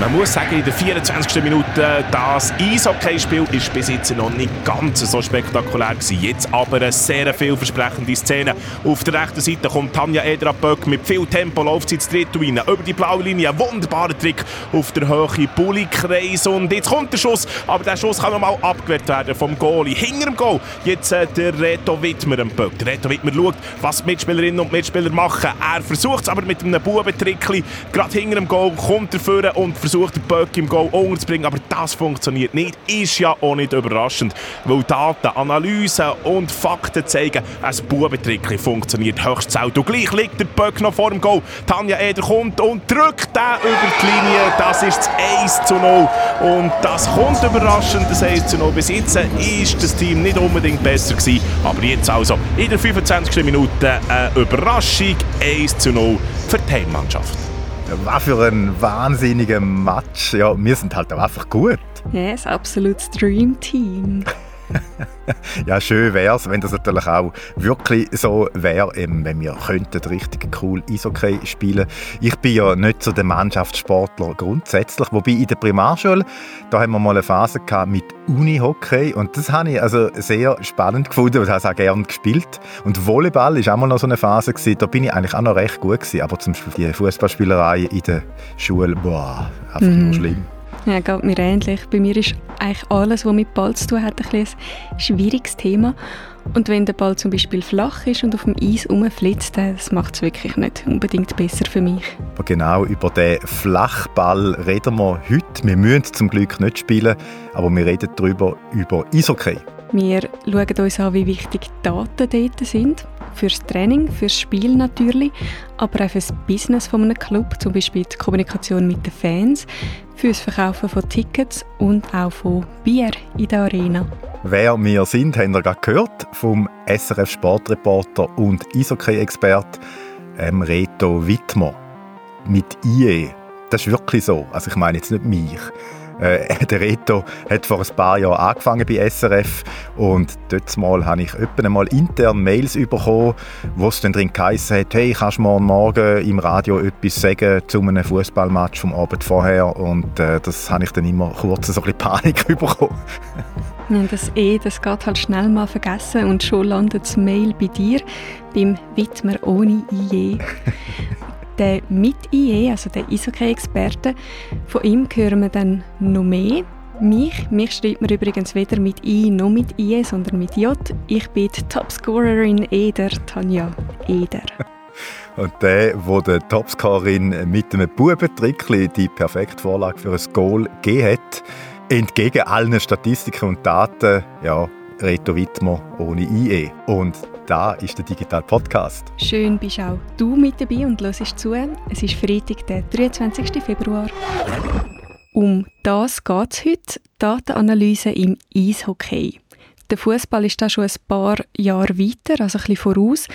Man muss sagen, in der 24. Minute, das Eishockeyspiel ist bis jetzt noch nicht ganz so spektakulär gewesen. Jetzt aber eine sehr vielversprechende Szene. Auf der rechten Seite kommt Tanja Edra-Böck mit viel Tempo, läuft sie ins dritte über die blaue Linie, ein wunderbarer Trick auf der Höhe, Bulli-Kreis und jetzt kommt der Schuss, aber der Schuss kann nochmal abgewehrt werden vom Goalie. Hinter dem Goal jetzt äh, der Reto Wittmer am Böck. Der Reto Wittmer schaut, was die Mitspielerinnen und Mitspieler machen. Er versucht es aber mit einem Bubentrickli, gerade hinter dem Goal kommt er vor und versucht, den Böck im Goal unterzubringen, aber das funktioniert nicht. Ist ja auch nicht überraschend, weil Daten, Analysen und Fakten zeigen, ein Bubentrick funktioniert höchst selten. Und gleich liegt der Böck noch vor dem Goal. Tanja Eder kommt und drückt den über die Linie. Das ist das 1 zu 0. Und das kommt überraschend, das 1 zu 0. Bis jetzt ist das Team nicht unbedingt besser gewesen, aber jetzt also in der 25. Minute eine Überraschung 1 zu 0 für die Heimmannschaft. Was für ein wahnsinniger Match. Ja, wir sind halt auch einfach gut. Ja, das absolute Dream Team. ja, schön wäre es, wenn das natürlich auch wirklich so wäre, wenn wir könnten richtig cool Eishockey spielen. Ich bin ja nicht so der Mannschaftssportler grundsätzlich, wobei in der Primarschule, da haben wir mal eine Phase gehabt mit Unihockey und das habe ich also sehr spannend gefunden und habe es auch gerne gespielt. Und Volleyball ist auch mal noch so eine Phase gewesen, da bin ich eigentlich auch noch recht gut gewesen, aber zum Beispiel die Fußballspielerei in der Schule, boah, einfach Mhm. nur schlimm. Ja, geht mir ähnlich. Bei mir ist eigentlich alles, was mit Ball zu tun hat, ein, ein schwieriges Thema. Und wenn der Ball zum Beispiel flach ist und auf dem Eis rumflitzt, dann- das macht es wirklich nicht unbedingt besser für mich. Aber genau über den Flachball reden wir heute. Wir müssen zum Glück nicht spielen, aber wir reden darüber über Eishockey. Wir schauen uns an, wie wichtig Daten dort sind. Fürs Training, fürs Spiel natürlich, aber auch fürs Business von einem Club, zum Beispiel die Kommunikation mit den Fans, fürs Verkaufen von Tickets und auch von Bier in der Arena. Wer wir sind, haben wir gerade gehört vom SRF Sportreporter und Eishockey-Expert ähm, Reto Wittmer. Mit IE. Das ist wirklich so. Also ich meine jetzt nicht mich. Äh, der Reto hat vor ein paar Jahren angefangen bei SRF und dort mal habe ich öppen mal intern Mails bekommen, wo es dann drin geheißen hat, hey, kannst du mir morgen im Radio etwas sagen zu einem Fußballmatch vom Abend vorher und äh, das habe ich dann immer kurz so ein bisschen Panik bekommen. Ja, das E, das geht halt schnell mal vergessen und schon landet das Mail bei dir, beim Widmer ohne IE. der mit IE, also der Eishockey-Experte, von ihm hören wir dann noch mehr. Mich, mich schreibt man übrigens weder mit I noch mit IE, sondern mit J. Ich bin die Topscorerin Eder, Tanja Eder. Und der, wo der Topscorerin mit einem Bubentrickli die perfekte Vorlage für ein Goal gegeben hat, entgegen allen Statistiken und Daten, ja, Reto Wittmer ohne IE. Und da ist der Digital Podcast. Schön bist auch du mit dabei und hörst zu. Es ist Freitag, der 23. Februar. Um das geht es heute. Datenanalyse im Eishockey. Der Fußball ist da schon ein paar Jahre weiter, also ein bisschen voraus.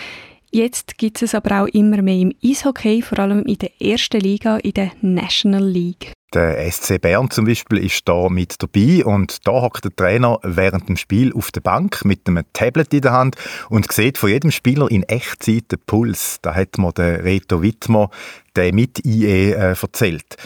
Jetzt gibt es aber auch immer mehr im Eishockey, vor allem in der ersten Liga, in der National League. Der SC Bern zum Beispiel ist da mit dabei und da hockt der Trainer während dem Spiel auf der Bank mit einem Tablet in der Hand und sieht von jedem Spieler in Echtzeit den Puls. Da hat mir der Reto Wittmer, der mit IE, äh, erzählt.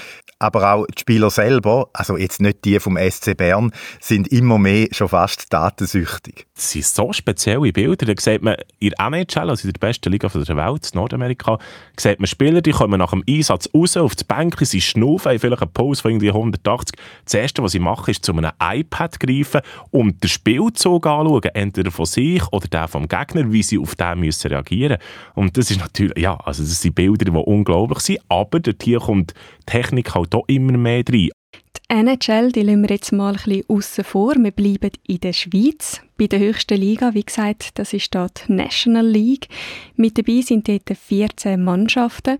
Aber auch die Spieler selber, also jetzt nicht die vom SC Bern, sind immer mehr schon fast datensüchtig. Das sind so spezielle Bilder. Da sieht man in der NHL, also in der besten Liga der Welt, in Nordamerika, sieht man Spieler, die kommen nach dem Einsatz raus auf das Bänkchen, sie schnaufen, vielleicht einen Puls von irgendwie 180. Das Erste, was sie machen, ist zu einem iPad greifen und den Spielzug anschauen, entweder von sich oder der vom Gegner, wie sie auf den müssen reagieren Und das ist natürlich, ja, also das sind Bilder, die unglaublich sind, aber dort hier kommt die Technik halt auch immer mehr rein. Die NHL, die lassen wir jetzt mal ein bisschen aussen vor. Wir bleiben in der Schweiz, bei der höchsten Liga. Wie gesagt, das ist dort die National League. Mit dabei sind dort 14 Mannschaften.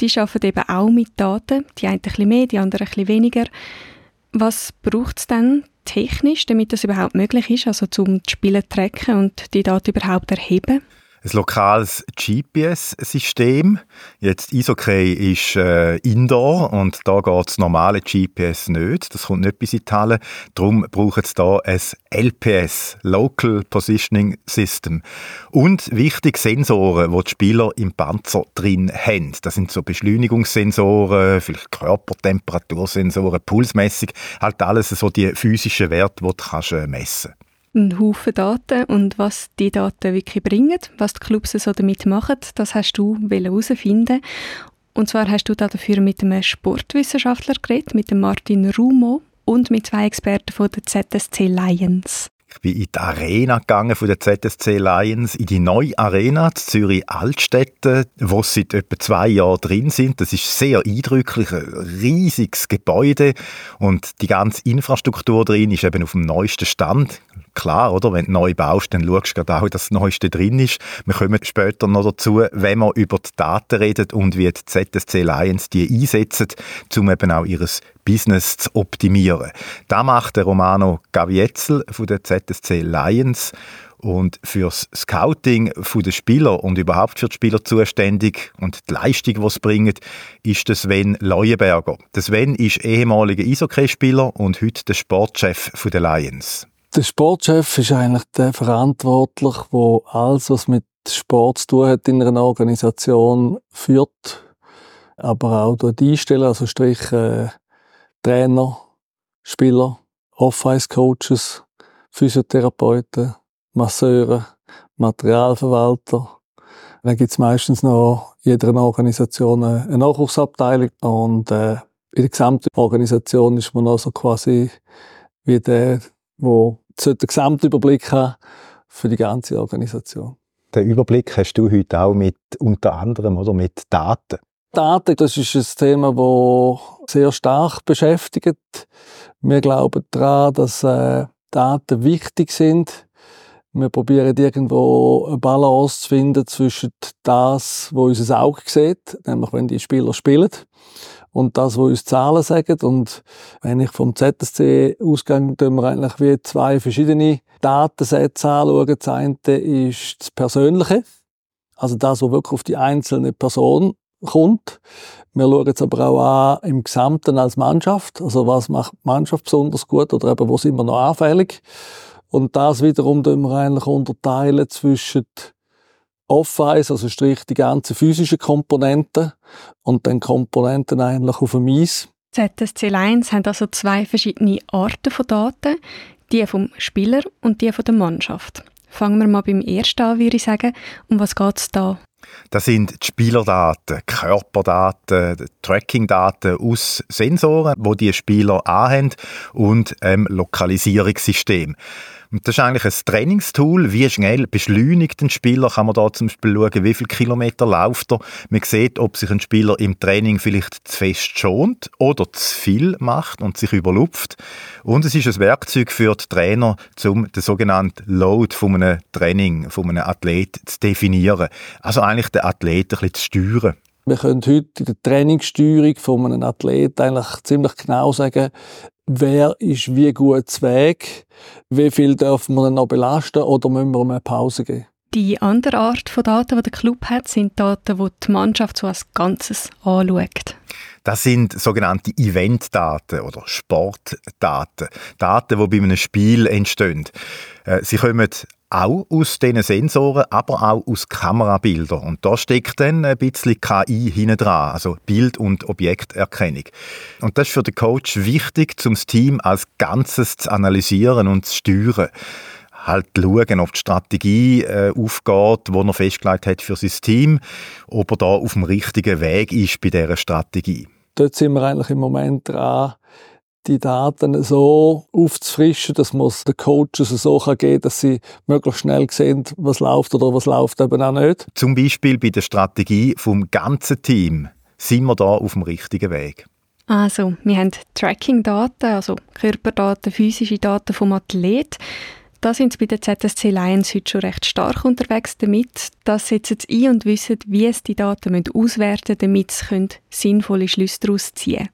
Die arbeiten eben auch mit Daten. Die einen ein bisschen mehr, die anderen ein bisschen weniger. Was braucht es dann technisch, damit das überhaupt möglich ist, also zum die Spiele zu tracken und die Daten überhaupt erheben? Ein lokales GPS-System. Jetzt Isokay ist äh, Indoor und da geht das normale GPS nicht. Das kommt nicht bis in die Halle. Darum braucht es da ein LPS, Local Positioning System. Und wichtig Sensoren, die die Spieler im Panzer drin haben. Das sind so Beschleunigungssensoren, vielleicht Körpertemperatursensoren, Pulsmessung, halt alles so die physischen Werte, die du kannst, äh, messen kannst ein Haufen Daten und was die Daten wirklich bringen, was die Clubs so damit machen, das hast du herausfinden Und zwar hast du dafür mit einem Sportwissenschaftler geredet, mit dem Martin Rumo und mit zwei Experten von der ZSC Lions. Ich bin in die Arena gegangen von der ZSC Lions, in die neue Arena in Zürich Altstädte, wo sie seit etwa zwei Jahren drin sind. Das ist sehr eindrücklich, ein riesiges Gebäude und die ganze Infrastruktur drin ist eben auf dem neuesten Stand klar, oder? Wenn du neu baust, dann schaust du auch, dass das Neueste drin ist. Wir kommen später noch dazu, wenn wir über die Daten reden und wie die ZSC Lions die einsetzen, um eben auch ihr Business zu optimieren. Da macht der Romano Gavietzel von der ZSC Lions und fürs Scouting der Spieler und überhaupt für die Spieler zuständig und die Leistung, die sie bringen, ist der Sven Leuenberger. Der Sven ist ehemaliger Eishockeyspieler und heute der Sportchef der Lions. Der Sportchef ist eigentlich der verantwortlich, wo alles, was mit Sport zu tun hat in einer Organisation, führt, aber auch dort einstellen, also Strich äh, Trainer, Spieler, Off-Ice-Coaches, Physiotherapeuten, Masseure, Materialverwalter. Dann gibt es meistens noch in jeder Organisation eine Nachwuchsabteilung und äh, in der gesamten Organisation ist man also quasi wie der, der den Gesamtüberblick haben für die ganze Organisation. Den Überblick hast du heute auch mit unter anderem oder mit Daten. Daten, das ist ein Thema, das sehr stark beschäftigt. Wir glauben daran, dass äh, Daten wichtig sind. Wir probieren irgendwo eine Balance zu finden zwischen das, was unser Auge sieht, nämlich wenn die Spieler spielen, und das, was uns Zahlen sagen. Und wenn ich vom ZSC ausgehe, tun wir eigentlich wie zwei verschiedene Datensätze anschauen. Das eine ist das Persönliche, also das, was wirklich auf die einzelne Person kommt. Wir schauen jetzt aber auch an im Gesamten als Mannschaft. Also was macht die Mannschaft besonders gut oder eben wo sind wir noch anfällig. Und das wiederum tun wir eigentlich unterteilen zwischen Off-Ice, also strich die ganzen physischen Komponenten und dann Komponenten eigentlich auf dem Eis. ZSC Lions haben also zwei verschiedene Arten von Daten, die vom Spieler und die von der Mannschaft. Fangen wir mal beim ersten an, würde ich sagen. Um was geht es da? Das sind die Spielerdaten, Körperdaten, Trackingdaten aus Sensoren, wo die Spieler anhaben und ähm, Lokalisierungssystem. Und das ist eigentlich ein Trainingstool. Wie schnell beschleunigt ein Spieler? Kann man da zum Beispiel schauen, wie viele Kilometer läuft er? Man sieht, ob sich ein Spieler im Training vielleicht zu fest schont oder zu viel macht und sich überlupft. Und es ist ein Werkzeug für die Trainer, um den sogenannten Load von einem Training, von einem Athlet zu definieren. Also eigentlich den Athlet ein bisschen zu steuern. Wir können heute in der Trainingssteuerung von einem Athlet eigentlich ziemlich genau sagen, wer ist wie gut zu Weg, wie viel dürfen wir noch belasten oder müssen wir eine Pause geben. Die andere Art von Daten, die der Club hat, sind Daten, die die Mannschaft so als Ganzes anschaut. Das sind sogenannte Eventdaten oder Sportdaten. Daten, die bei einem Spiel entstehen. Äh, sie kommen auch aus diesen Sensoren, aber auch aus Kamerabildern. Und da steckt dann ein bisschen KI hinten dran, also Bild- und Objekterkennung. Und das ist für den Coach wichtig, um das Team als Ganzes zu analysieren und zu steuern halt schauen, ob die Strategie äh, aufgeht, die er festgelegt hat für sein Team, ob er da auf dem richtigen Weg ist bei dieser Strategie. Dort sind wir eigentlich im Moment dran, die Daten so aufzufrischen, dass man es den Coaches so geben kann, dass sie möglichst schnell sehen, was läuft oder was läuft eben auch nicht. Zum Beispiel bei der Strategie vom ganzen Team sind wir da auf dem richtigen Weg. Also, wir haben Tracking-Daten, also Körperdaten, physische Daten vom Athlet. Da sind sie bei der ZSC Lions heute schon recht stark unterwegs damit. Das setzen sie ein und wissen, wie sie die Daten auswerten müssen, damit sie sinnvolle Schlüsse daraus ziehen können.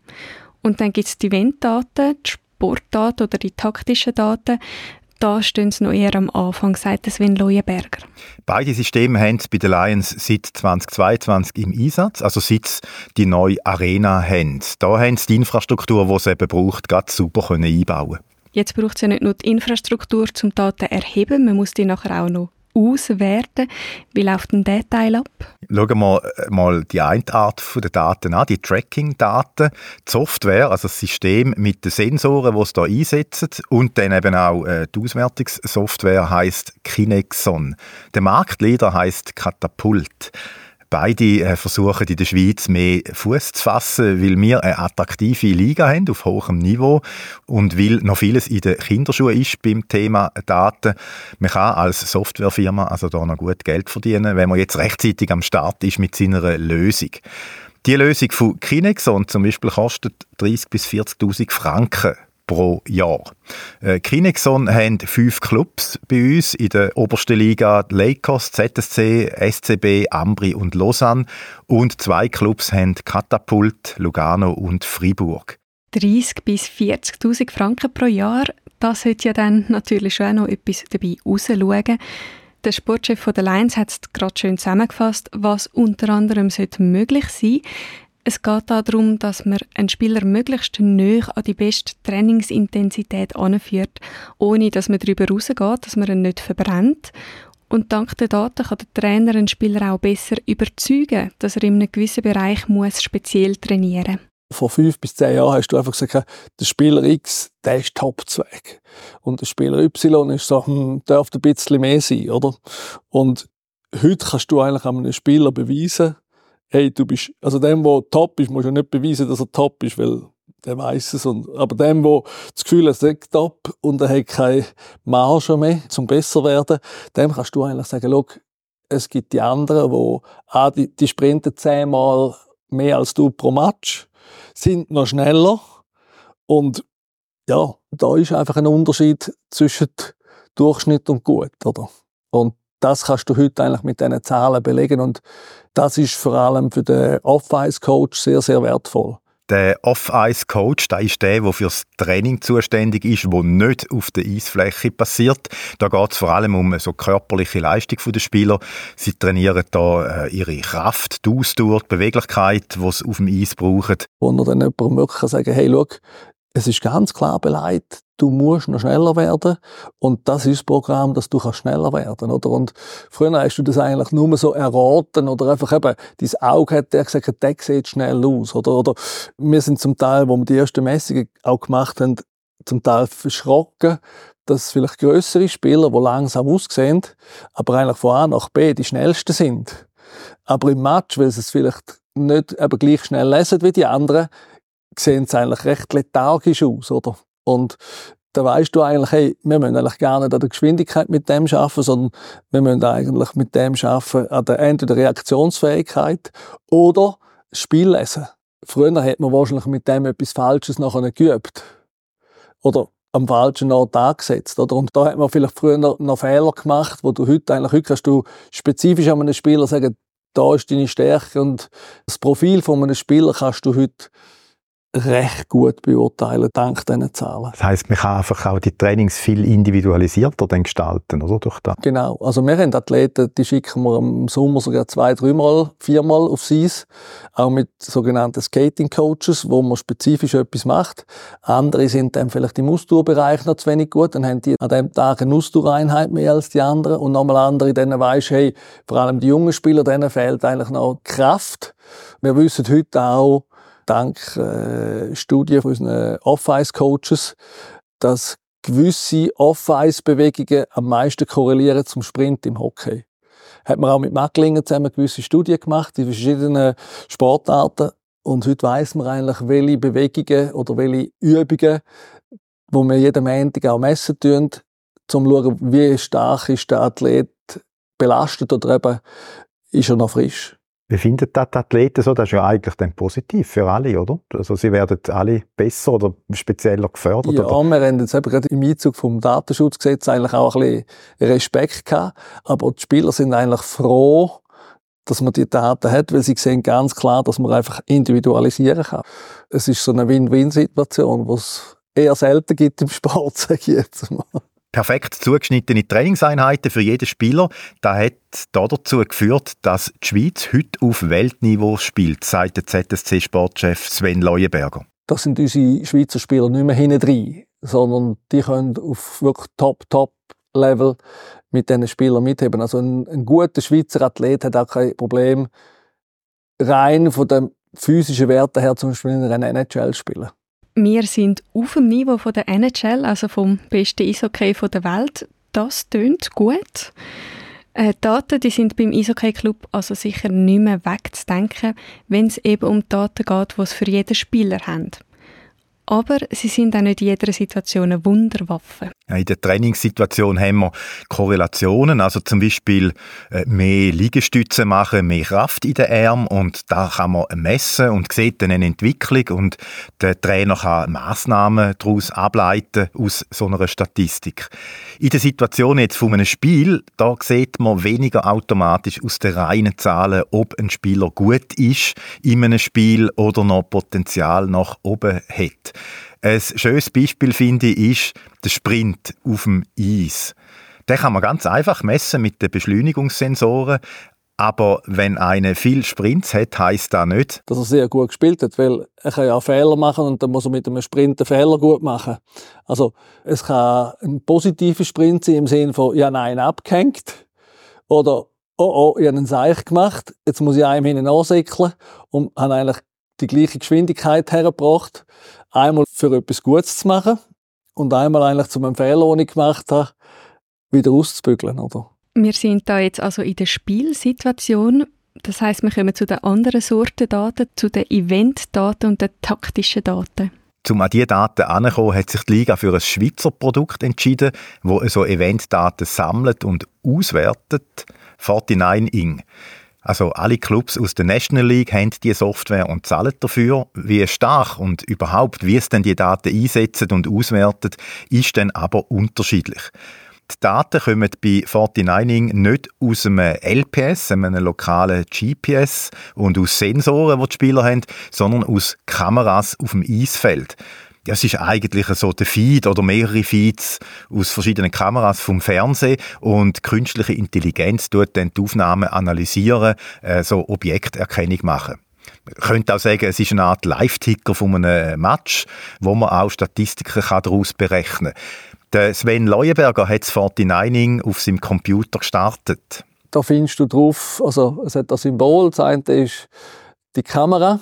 Und dann gibt es die Eventdaten, die Sportdaten oder die taktischen Daten. da stehen sie noch eher am Anfang, sagt Sven Leuenberger. Beide Systeme haben bei den Lions seit 2022 im Einsatz, also seit sie die neue Arena haben. Da haben sie die Infrastruktur, die es eben braucht, ganz super einbauen Jetzt braucht es ja nicht nur die Infrastruktur zum Daten erheben, man muss die nachher auch noch auswerten. Wie läuft denn der ab? Schauen wir äh, mal die eine Art der Daten an, die Tracking-Daten. Die Software, also das System mit den Sensoren, die es hier einsetzen und dann eben auch äh, die Auswertungssoftware heißt Kinexon. Der Marktleader heißt Katapult. Beide äh, versuchen in der Schweiz mehr Fuß zu fassen, weil wir eine attraktive Liga haben auf hohem Niveau und weil noch vieles in den Kinderschuhen ist beim Thema Daten. Man kann als Softwarefirma also da noch gut Geld verdienen, wenn man jetzt rechtzeitig am Start ist mit seiner Lösung. Die Lösung von Kinexon zum Beispiel kostet 30.000 bis 40.000 Franken pro Jahr. Äh, Kinexon haben fünf Clubs bei uns in der obersten Liga, Lakers, ZSC, SCB, Ambri und Lausanne und zwei Clubs haben Katapult, Lugano und Fribourg. 30 bis 40.000 Franken pro Jahr, das sollte ja dann natürlich schon noch etwas dabei rausschauen. Der Sportchef der Lions hat es gerade schön zusammengefasst, was unter anderem möglich sein sollte. Es geht darum, dass man einen Spieler möglichst näher an die beste Trainingsintensität anführt, ohne dass man darüber rausgeht, dass man ihn nicht verbrennt. Und dank der Daten kann der Trainer einen Spieler auch besser überzeugen, dass er in einem gewissen Bereich muss speziell trainieren muss. Vor fünf bis zehn Jahren hast du einfach gesagt, der Spieler X, der ist Topzweig. Und der Spieler Y ist so, hm, darf ein bisschen mehr sein, oder? Und heute kannst du eigentlich einem Spieler beweisen, hey, du bist, also dem, der top ist, muss ja nicht beweisen, dass er top ist, weil der weiß es. Und, aber dem, der das Gefühl hat, er ist top und er hat keine Marge mehr, zum besser werden, dem kannst du eigentlich sagen, schau, es gibt die anderen, die, ah, die, die sprinten zehnmal mehr als du pro Match, sind noch schneller und ja, da ist einfach ein Unterschied zwischen Durchschnitt und gut, oder? Und das kannst du heute eigentlich mit diesen Zahlen belegen und das ist vor allem für den Off-Ice-Coach sehr, sehr wertvoll. Der Off-Ice-Coach, der ist der, der fürs Training zuständig ist, wo nicht auf der Eisfläche passiert. Da geht es vor allem um so körperliche Leistung der Spieler. Sie trainieren da äh, ihre Kraft, die Ausdauer, die Beweglichkeit, die sie auf dem Eis brauchen. Wo man dann jemandem wirklich sagen hey, schau, es ist ganz klar beleidigt, du musst noch schneller werden. Und das ist das Programm, dass du schneller werden oder? Und früher hast du das eigentlich nur so erraten oder einfach eben dein Auge hat der gesagt der sieht schnell aus oder? Oder wir sind zum Teil wo wir die ersten Messungen auch gemacht haben zum Teil verschrocken dass vielleicht größere Spieler die langsam aussehen aber eigentlich von A nach B die schnellsten sind. Aber im Match weil sie es vielleicht nicht eben gleich schnell lesen wie die anderen sehen sie eigentlich recht lethargisch aus, oder? Und da weißt du eigentlich, hey, wir müssen eigentlich gar nicht an der Geschwindigkeit mit dem schaffen, sondern wir müssen eigentlich mit dem schaffen an der entweder Reaktionsfähigkeit oder Spiellesen. Früher hat man wahrscheinlich mit dem etwas Falsches nachher geübt. Oder am falschen Ort angesetzt, oder? Und da hat man vielleicht früher noch, noch Fehler gemacht, wo du heute eigentlich, heute kannst du spezifisch an einem Spieler sagen, da ist deine Stärke und das Profil von einem Spieler kannst du heute recht gut beurteilen, dank diesen Zahlen. Das heisst, man kann einfach auch die Trainings viel individualisierter dann gestalten, oder? Durch das. Genau. Also wir haben Athleten, die schicken wir im Sommer sogar zwei, dreimal, viermal aufs Eis. Auch mit sogenannten Skating-Coaches, wo man spezifisch etwas macht. Andere sind dann vielleicht im Ausdauerbereich noch zu wenig gut. Dann haben die an dem Tag eine Ausdauereinheit mehr als die anderen. Und nochmal andere, denen weisst hey, vor allem die jungen Spieler, denen fehlt eigentlich noch Kraft. Wir wissen heute auch, dank äh, Studien von unseren Off-Ice-Coaches, dass gewisse Off-Ice-Bewegungen am meisten korrelieren zum Sprint im Hockey. Hat man auch mit Macklingen zusammen gewisse Studien gemacht in verschiedenen Sportarten. Und heute weiss man eigentlich, welche Bewegungen oder welche Übungen, wo wir jeden Montag auch messen tun, um zu schauen, wie stark ist der Athlet belastet oder eben ist er noch frisch. Wie finden das die Athleten so? Das ist ja eigentlich dann positiv für alle, oder? Also sie werden alle besser oder spezieller gefördert? Ja, oder? wir haben jetzt eben gerade im Einzug vom Datenschutzgesetz eigentlich auch ein bisschen Respekt gehabt. Aber die Spieler sind eigentlich froh, dass man die Daten hat, weil sie sehen ganz klar, dass man einfach individualisieren kann. Es ist so eine Win-Win-Situation, die es eher selten gibt im Sport, sage ich jetzt mal. Perfekt zugeschnittene Trainingseinheiten für jeden Spieler. Das hat dazu geführt, dass die Schweiz heute auf Weltniveau spielt, sagt der ZSC-Sportchef Sven Leuenberger. Das sind unsere Schweizer Spieler nicht mehr hinten drin, sondern die können auf wirklich Top-Top-Level mit diesen Spielern mitheben. Also ein, ein guter Schweizer Athlet hat auch kein Problem, rein von den physischen Werten her zum Beispiel in einer NHL spielen. Wir sind auf dem Niveau von der NHL, also vom besten Eishockey der Welt. Das tönt gut. Äh, Daten die sind beim Eishockey Club also sicher nicht mehr wegzudenken, wenn es eben um Daten geht, die es für jeden Spieler haben aber sie sind auch nicht in jeder Situation eine Wunderwaffe. In der Trainingssituation haben wir Korrelationen, also zum Beispiel äh, mehr Liegestütze machen, mehr Kraft in den Arm und da kann man messen und sieht dann eine Entwicklung und der Trainer kann Massnahmen daraus ableiten aus so einer Statistik. In der Situation jetzt von einem Spiel, da sieht man weniger automatisch aus den reinen Zahlen, ob ein Spieler gut ist in einem Spiel oder noch Potenzial nach oben hat. Ein schönes Beispiel finde ich ist der Sprint auf dem Eis. Den kann man ganz einfach messen mit den Beschleunigungssensoren. Aber wenn einer viel Sprints hat, heißt das nicht, dass er sehr gut gespielt hat, weil er kann ja Fehler machen und dann muss er mit einem Sprint einen Fehler gut machen. Also es kann ein positiver Sprint sein im Sinne von, ja nein, abgehängt oder oh oh, ich habe einen Seich gemacht, jetzt muss ich einem hinten ansäckeln und habe eigentlich die gleiche Geschwindigkeit hergebracht. Einmal für etwas Gutes zu machen und einmal eigentlich zu einem Fehler, den ich gemacht habe, wieder auszubügeln, oder? Wir sind da jetzt also in der Spielsituation. Das heißt, wir kommen zu den anderen Sorten Daten, zu den Event-Daten und den taktischen Daten. Um an diese Daten heranzukommen, hat sich die Liga für ein Schweizer Produkt entschieden, das so Event-Daten sammelt und auswertet. 49 Ing. Also alle Clubs aus der National League haben die Software und zahlen dafür. Wie stark und überhaupt, wie es denn die Daten einsetzen und auswertet, ist dann aber unterschiedlich. Die Daten kommen bei 49ing nicht aus einem LPS, einem lokalen GPS und aus Sensoren, die die Spieler haben, sondern aus Kameras auf dem Eisfeld ja, es ist eigentlich so der Feed oder mehrere Feeds aus verschiedenen Kameras vom Fernsehen und künstliche Intelligenz tut dann die Aufnahmen analysieren, äh, so Objekterkennung machen. Man könnte auch sagen, es ist eine Art Live-Ticker von einem Match, wo man auch Statistiken daraus berechnen kann. Der Sven Leuenberger hat das 49ing auf seinem Computer gestartet. Da findest du drauf, also es hat das Symbol, das eine ist die Kamera,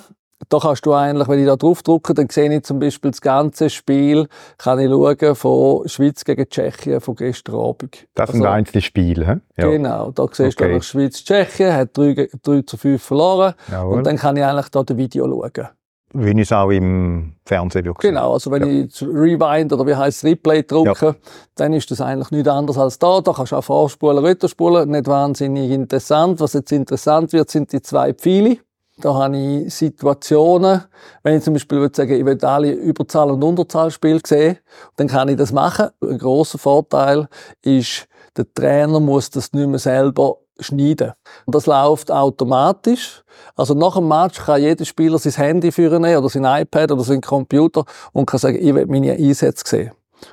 da kannst du eigentlich, wenn ich da drauf drücke, dann sehe ich zum Beispiel das ganze Spiel, kann ich schauen von Schweiz gegen Tschechien von gestern Abend. Das sind also, einzelne Spiele, he? ja. Genau, da siehst okay. du Schweiz-Tschechien, hat 3, 3 zu 5 verloren Jawohl. und dann kann ich eigentlich da das Video schauen. Wie ich es auch im Fernsehen gesehen Genau, also wenn ja. ich Rewind oder wie heißt Replay drücke, ja. dann ist das eigentlich nichts anderes als da. Da kannst du auch vorspulen, retorspulen, nicht wahnsinnig interessant. Was jetzt interessant wird, sind die zwei Pfeile. Da habe ich Situationen, wenn ich zum Beispiel würde sagen, ich will alle Überzahl- und Unterzahlspiele sehen, dann kann ich das machen. Ein grosser Vorteil ist, der Trainer muss das nicht mehr selber schneiden. Und das läuft automatisch. Also nach dem Match kann jeder Spieler sein Handy führen oder sein iPad oder sein Computer und kann sagen, ich will meine Einsätze sehen.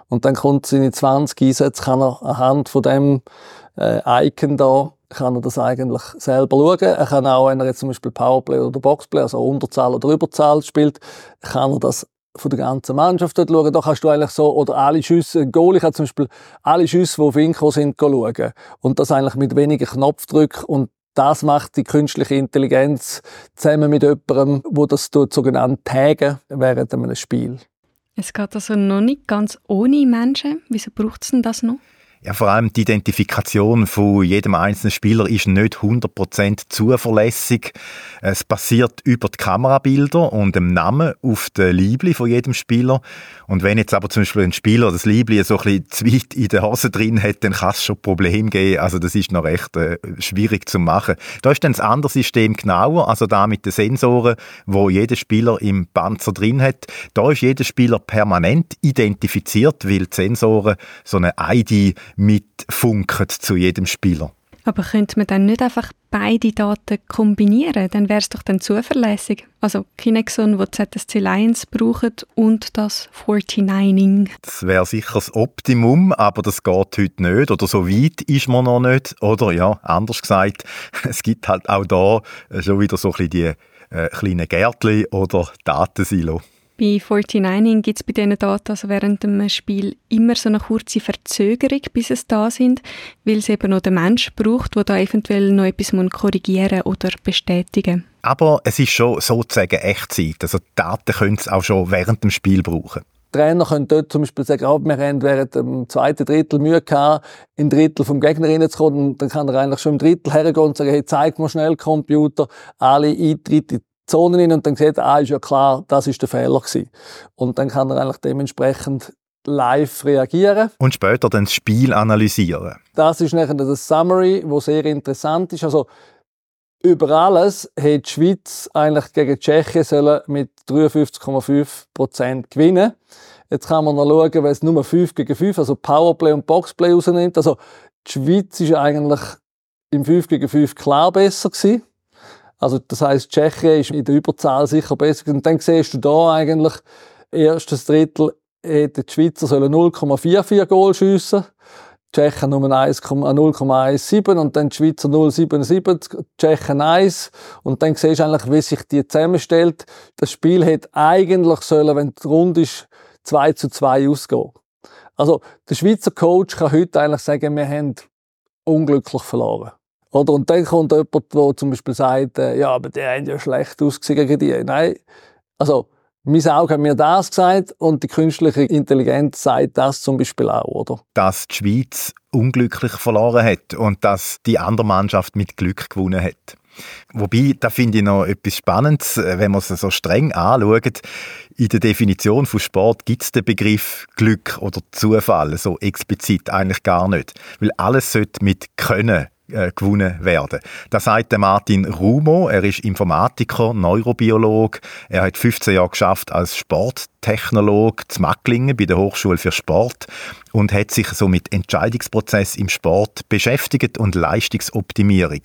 Und dann kommt seine 20 Einsätze, kann er anhand von dem äh, Icon da kann er das eigentlich selber schauen. Er kann auch, wenn er jetzt zum Beispiel Powerplay oder Boxplay, also Unterzahl oder Überzahl spielt, kann er das von der ganzen Mannschaft dort schauen. Da kannst du eigentlich so, oder alle Schüsse, ein Goal, ich kann zum Beispiel alle Schüsse, die auf ihn sind, schauen. Und das eigentlich mit wenigen Knopfdrücken und das macht die künstliche Intelligenz zusammen mit jemandem, wo das tut, sogenannt während einem Spiel. Es geht also noch nicht ganz ohne Menschen. Wieso braucht es denn das noch? Ja, vor allem die Identifikation von jedem einzelnen Spieler ist nicht 100% zuverlässig. Es passiert über die Kamerabilder und dem Namen auf der Liebli von jedem Spieler. Und wenn jetzt aber zum Beispiel ein Spieler das Liebli so ein bisschen zu weit in der Hose drin hat, dann kann es schon Probleme geben. Also das ist noch recht äh, schwierig zu machen. Da ist dann das andere System genauer, also da mit den Sensoren, wo jeder Spieler im Panzer drin hat. Da ist jeder Spieler permanent identifiziert, weil die Sensoren so eine ID mitfunken zu jedem Spieler. Aber könnte man dann nicht einfach beide Daten kombinieren? Dann wäre es doch dann zuverlässig. Also Kinexon, wo ZSC Lions braucht und das 49ing. Das wäre sicher das Optimum, aber das geht heute nicht. Oder so weit ist man noch nicht. Oder ja, anders gesagt, es gibt halt auch da schon wieder so ein bisschen die äh, kleinen Gärtchen oder Datensilo. Bei 49ing gibt es bei diesen Daten also während dem Spiel immer so eine kurze Verzögerung, bis es da sind, weil es eben noch der Mensch braucht, der da eventuell noch etwas korrigieren oder bestätigen Aber es ist schon sozusagen Echtzeit. Also die Daten können es auch schon während dem Spiel brauchen. Trainer können dort zum Beispiel sagen, oh, wir haben während dem zweiten Drittel Mühe gehabt, in Drittel vom Gegner reinzukommen. Dann kann er eigentlich schon im Drittel hergehen und sagen, hey, zeig mir schnell Computer, alle Eintritte Zonen hin und dann sieht ah, ist ja klar, das ist der Fehler gewesen. Und dann kann er eigentlich dementsprechend live reagieren. Und später dann das Spiel analysieren. Das ist nachher das Summary, wo sehr interessant ist. Also, über alles hätte die Schweiz eigentlich gegen Tschechien sollen mit 53,5 Prozent gewinnen. Jetzt kann man noch schauen, wenn es nur 5 gegen 5, also Powerplay und Boxplay rausnimmt. Also, die Schweiz ist eigentlich im 5 gegen 5 klar besser gewesen. Also das heißt, Tschechien ist in der Überzahl sicher besser. Und dann siehst du da eigentlich, erstes Drittel hätte die Schweizer 0,44 Goal schiessen. Die Tschechen nur 0,17 und dann die Schweizer 0,77, die Tschechen 1. Und dann siehst du eigentlich, wie sich die zusammenstellt. Das Spiel hätte eigentlich sollen, wenn die Runde ist, 2 zu 2 ausgehen. Also, der Schweizer Coach kann heute eigentlich sagen, wir haben unglücklich verloren. Oder? Und dann kommt jemand, der zum Beispiel sagt, äh, ja, aber die haben ja schlecht ausgesehen gegen die. Nein, also, mein Auge hat mir das gesagt und die künstliche Intelligenz sagt das zum Beispiel auch, oder? Dass die Schweiz unglücklich verloren hat und dass die andere Mannschaft mit Glück gewonnen hat. Wobei, da finde ich noch etwas Spannendes, äh, wenn man es so streng anschaut. In der Definition von Sport gibt es den Begriff Glück oder Zufall so explizit eigentlich gar nicht. Weil alles sollte mit Können äh, gewonnen werden. Das sagt Martin Rumo. Er ist Informatiker, Neurobiolog. Er hat 15 Jahre geschafft als Sporttechnolog zu Macklingen bei der Hochschule für Sport und hat sich so mit Entscheidungsprozess im Sport beschäftigt und Leistungsoptimierung.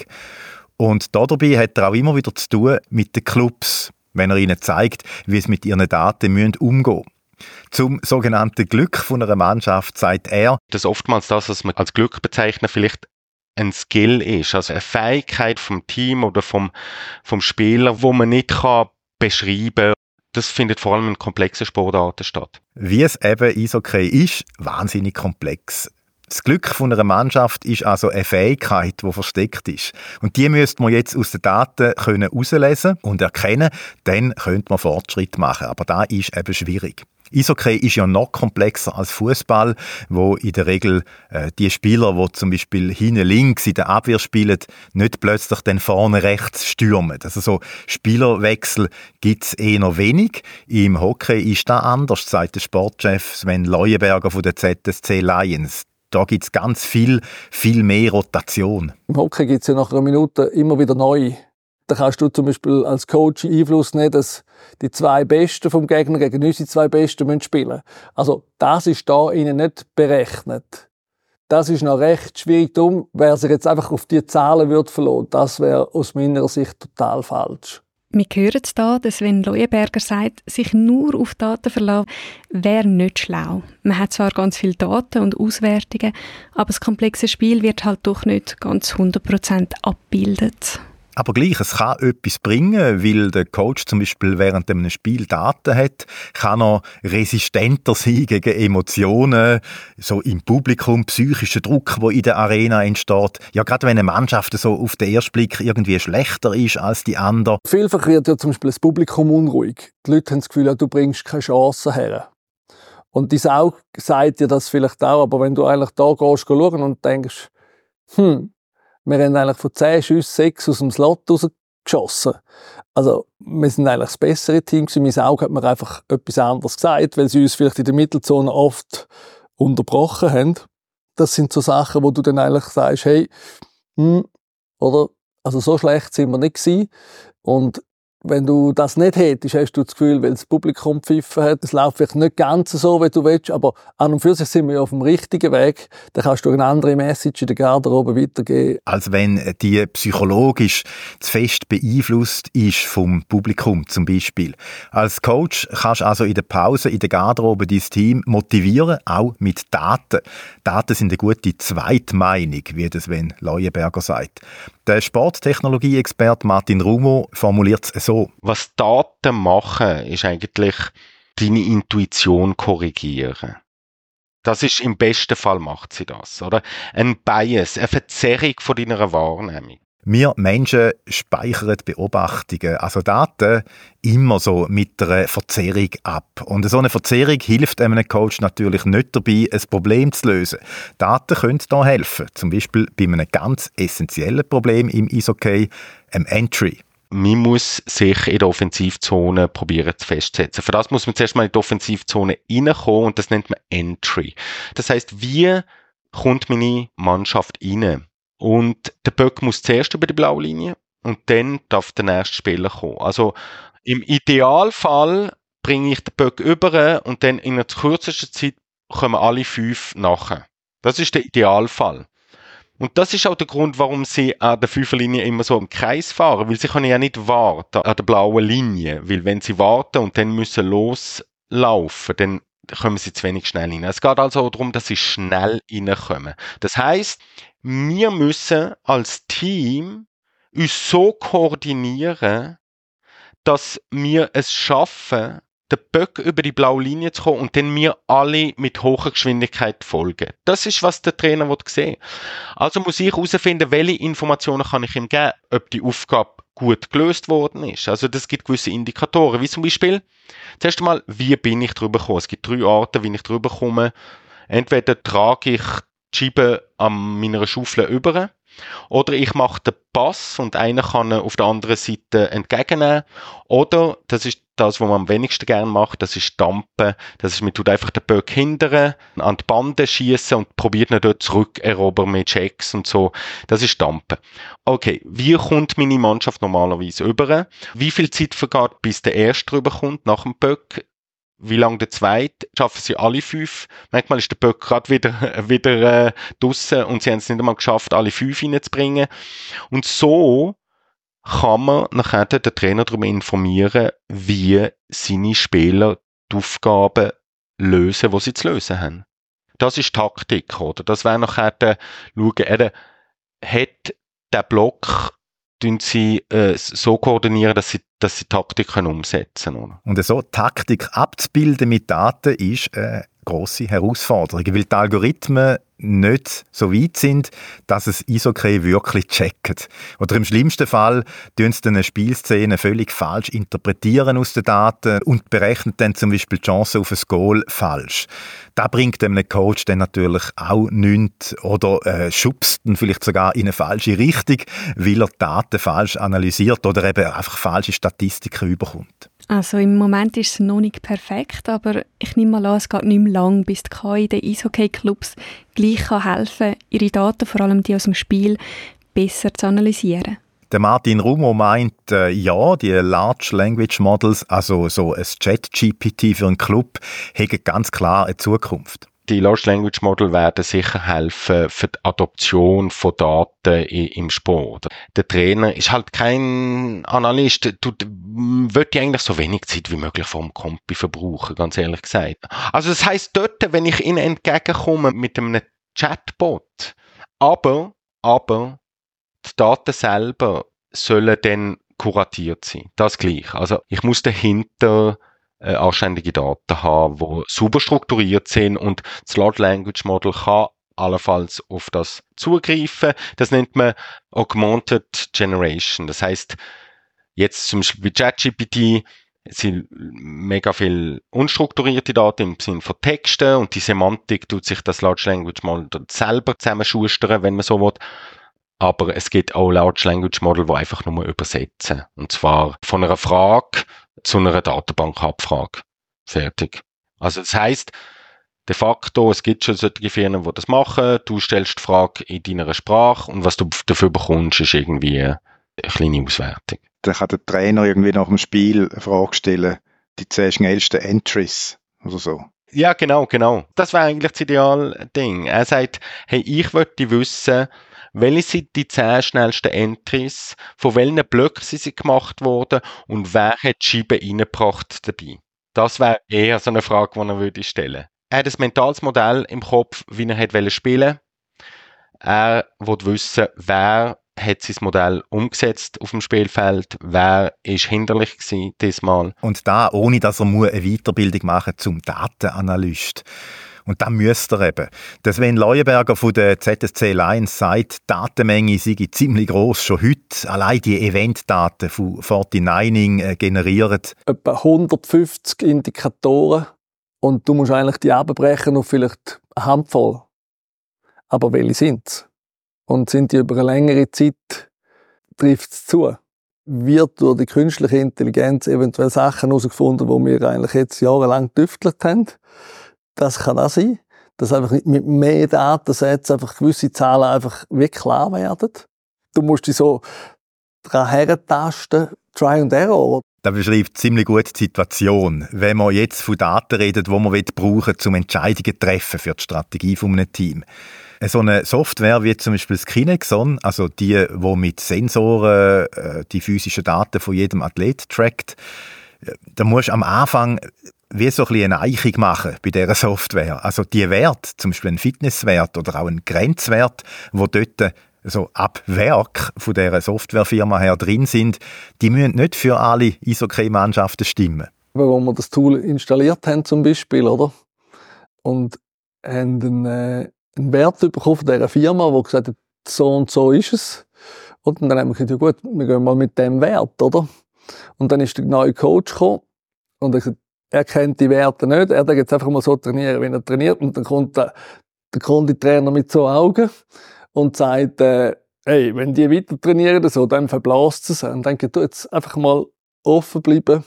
Und dabei hat er auch immer wieder zu tun mit den Clubs, wenn er ihnen zeigt, wie es mit ihren Daten umgehen müssen. Zum sogenannten Glück von einer Mannschaft sagt er, dass oftmals das, was man als Glück bezeichnet, vielleicht ein Skill ist, also eine Fähigkeit vom Team oder vom, vom Spieler, wo man nicht kann beschreiben das findet vor allem in komplexen Sportarten statt. Wie es eben Eishockey ist, wahnsinnig komplex. Das Glück von einer Mannschaft ist also eine Fähigkeit, die versteckt ist. Und die müsste man jetzt aus den Daten herauslesen und erkennen, dann könnte man Fortschritt machen. Aber da ist eben schwierig. Eishockey ist ja noch komplexer als Fußball, wo in der Regel äh, die Spieler, wo zum Beispiel hinten links in der Abwehr spielen, nicht plötzlich dann vorne rechts stürmen. Also so Spielerwechsel gibt's eh noch wenig. Im Hockey ist da anders, sagt der Sportchef Sven Leuenberger von der ZSC Lions. Da gibt's ganz viel, viel mehr Rotation. Im Hockey gibt's ja nach einer Minute immer wieder neu da kannst du zum Beispiel als Coach Einfluss nehmen, dass die zwei Besten vom Gegner gegen unsere zwei Besten müssen spielen Also das ist da ihnen nicht berechnet. Das ist noch recht schwierig. Darum, wer sich jetzt einfach auf die Zahlen wird verloren, das wäre aus meiner Sicht total falsch. Wir hören es da, dass wenn Leuenberger sagt, sich nur auf Daten verlassen, wäre nicht schlau. Man hat zwar ganz viele Daten und Auswertungen, aber das komplexe Spiel wird halt doch nicht ganz 100% abbildet. Aber gleich, es kann etwas bringen, weil der Coach zum Beispiel während einem Spiel Daten hat, kann er resistenter sein gegen Emotionen, so im Publikum, psychischer Druck, wo in der Arena entsteht. Ja, gerade wenn eine Mannschaft so auf den ersten Blick irgendwie schlechter ist als die andere. Vielfach wird ja zum Beispiel das Publikum unruhig. Die Leute haben das Gefühl, du bringst keine Chance her. Und die Sau sagt dir das vielleicht auch, aber wenn du eigentlich da gehst, schauen und denkst, hm, wir haben eigentlich von zehn Schüssen sechs aus dem Slot rausgeschossen. Also, wir sind eigentlich das bessere Team gewesen. Mein Auge hat mir einfach etwas anderes gesagt, weil sie uns vielleicht in der Mittelzone oft unterbrochen haben. Das sind so Sachen, wo du dann eigentlich sagst, hey, hm, oder, also so schlecht sind wir nicht gewesen. Und wenn du das nicht hättest, hast du das Gefühl, weil das Publikum pfiffen hat, es läuft vielleicht nicht ganz so, wie du willst, aber an und für sich sind wir ja auf dem richtigen Weg. Dann kannst du eine andere Message in der Garderobe weitergeben. Als wenn die psychologisch zu fest beeinflusst ist vom Publikum zum Beispiel. Als Coach kannst du also in der Pause, in der Garderobe dein Team motivieren, auch mit Daten. Daten sind eine gute Zweitmeinung, wie das Sven Leuenberger sagt. Der Sporttechnologie-Experte Martin Rumo formuliert es so. Was Daten machen, ist eigentlich deine Intuition korrigieren. Das ist im besten Fall macht sie das, oder? Ein Bias, eine Verzerrung von deiner Wahrnehmung. Wir Menschen speichern Beobachtungen, also Daten, immer so mit einer Verzerrung ab. Und so eine Verzerrung hilft einem Coach natürlich nicht dabei, ein Problem zu lösen. Daten können da helfen, zum Beispiel bei einem ganz essentiellen Problem im Eishockey, einem Entry man muss sich in der Offensivzone probieren zu festsetzen. Für das muss man zuerst mal in die Offensivzone reinkommen und das nennt man Entry. Das heißt, wie kommt meine Mannschaft rein? Und der Böck muss zuerst über die blaue Linie und dann darf der nächste Spieler kommen. Also im Idealfall bringe ich den Böck über und dann in der kürzesten Zeit kommen alle fünf nachher. Das ist der Idealfall. Und das ist auch der Grund, warum sie an der Fünferlinie immer so im Kreis fahren, weil sie können ja nicht warten an der blauen Linie, weil wenn sie warten und dann müssen loslaufen, dann kommen sie zu wenig schnell rein. Es geht also darum, dass sie schnell reinkommen. Das heißt, wir müssen als Team uns so koordinieren, dass wir es schaffen, den Böck über die blaue Linie zu kommen und dann wir alle mit hoher Geschwindigkeit folgen. Das ist, was der Trainer sehen Also muss ich herausfinden, welche Informationen kann ich ihm geben, ob die Aufgabe gut gelöst worden ist. Also das gibt gewisse Indikatoren, wie zum Beispiel, zuerst einmal, wie bin ich drüber gekommen? Es gibt drei Arten, wie ich drüber komme. Entweder trage ich die an meiner Schaufel über, oder ich mache den Pass und einer kann auf der anderen Seite entgegennehmen. Oder, das ist das, was man am wenigsten gerne macht, das ist Dampen. Das ist, man tut einfach den Böck hindern, an die Bande schießen und probiert ihn dort zurückerobern mit Checks und so. Das ist Dampen. Okay, wie kommt meine Mannschaft normalerweise über? Wie viel Zeit vergeht, bis der Erste drüber kommt, nach dem Böck? Wie lange der zweite, schaffen sie alle fünf. Manchmal ist der Böck gerade wieder, wieder äh, draussen und sie haben es nicht einmal geschafft, alle fünf reinzubringen. Und so kann man nachher den Trainer darüber informieren, wie seine Spieler die Aufgaben lösen, die sie zu lösen haben. Das ist Taktik, oder? Das wäre nachher schauen, er hat der Block tun sie äh, so koordinieren, dass sie, dass sie Taktik umsetzen können. Und so Taktik abzubilden mit Daten ist eine grosse Herausforderung, weil die Algorithmen nicht so weit sind, dass es Eishockey wirklich checkt. Oder im schlimmsten Fall tun sie eine Spielszene völlig falsch interpretieren aus den Daten und berechnen dann zum Beispiel die Chance auf ein Goal falsch. Da bringt dem Coach dann natürlich auch nichts oder äh, schubst ihn vielleicht sogar in eine falsche Richtung, weil er die Daten falsch analysiert oder eben einfach falsche Statistiken überkommt. Also im Moment ist es noch nicht perfekt, aber ich nehme mal an, es geht nicht mehr lang, bis die KI den Eishockey-Clubs gleich helfen kann, ihre Daten, vor allem die aus dem Spiel, besser zu analysieren. Der Martin Rumo meint, äh, ja, die Large Language Models, also so ein Chat-GPT für einen Club, haben ganz klar eine Zukunft die Large Language Model werden sicher helfen für die Adoption von Daten im Sport. Der Trainer ist halt kein Analyst, du würde eigentlich so wenig Zeit wie möglich vom Kompi verbrauchen, ganz ehrlich gesagt. Also das heißt dort, wenn ich ihnen entgegenkomme mit einem Chatbot, aber, aber die Daten selber sollen dann kuratiert sein. Das gleich. Also ich muss dahinter äh, anständige Daten haben, die super strukturiert sind und das Large Language Model kann allenfalls auf das zugreifen. Das nennt man Augmented Generation. Das heißt, jetzt zum Beispiel bei ChatGPT sind mega viel unstrukturierte Daten im Sinne von Texten und die Semantik tut sich das Large Language Model selber zusammenschustern, wenn man so will. Aber es gibt auch Large Language Model, die einfach nur übersetzen. Und zwar von einer Frage zu einer Datenbankabfrage. Fertig. Also das heißt, de facto, es gibt schon solche Firmen, die das machen. Du stellst die Frage in deiner Sprache und was du dafür bekommst, ist irgendwie eine kleine Auswertung. Dann kann der Trainer irgendwie nach dem Spiel eine Frage stellen, die zehn schnellsten Entries oder so. Ja, genau, genau. Das wäre eigentlich das Ideal-Ding. Er sagt, hey, ich möchte wissen, welche sind die zehn schnellsten Entries, von welchen Blöcken sie sind gemacht worden und wer hat die Scheibe reingebracht dabei. Das wäre eher so eine Frage, die er würde stellen. Er hat ein mentales Modell im Kopf, wie er hat spielen Er will wissen, wer hat sein Modell umgesetzt auf dem Spielfeld, wer ist hinderlich gewesen diesmal. Und da ohne, dass er eine Weiterbildung machen muss zum Datenanalyst. Und dann müsste er eben. Der Sven Leuenberger von der ZSC Lions sagt, die Datenmenge sei ziemlich groß schon heute. Allein die Eventdaten von 49ing äh, generieren. Etwa 150 Indikatoren und du musst eigentlich die abbrechen auf vielleicht eine Handvoll. Aber welche sind es? Und sind die über eine längere Zeit, trifft es zu? Wird durch die künstliche Intelligenz eventuell Sachen herausgefunden, die wir eigentlich jetzt jahrelang getüftelt haben? Das kann auch sein, dass einfach mit mehr Datensätzen einfach gewisse Zahlen einfach wie klar werden. Du musst dich so daran herentasten, Try and Error. Das beschreibt ziemlich gut die Situation, wenn man jetzt von Daten redet, die man brauchen will, um Entscheidungen zu treffen für die Strategie eines Teams. So eine Software wie zum Beispiel das Kinexon, also die, wo mit Sensoren äh, die physischen Daten von jedem Athlet trackt, äh, da musst du am Anfang wie so ein bisschen eine Eichung machen bei dieser Software. Also die Wert, zum Beispiel ein Fitnesswert oder auch ein Grenzwert, wo dort so ab Werk von dieser Softwarefirma her drin sind, die müssen nicht für alle Isochrem-Mannschaften stimmen. Wo wir das Tool installiert haben zum Beispiel, oder? Und haben einen, äh, einen Wert bekommen von dieser Firma, die gesagt hat, so und so ist es. Und dann haben wir gesagt, ja gut, wir gehen mal mit dem Wert, oder? Und dann ist der neue Coach gekommen und er gesagt, er kennt die Werte nicht, er darf jetzt einfach mal so trainieren, wie er trainiert. Und dann kommt der, der Konditrainer mit so Augen und sagt, äh, hey, wenn die weiter trainieren, so, dann verblasst es. Und denke du jetzt einfach mal offen bleiben.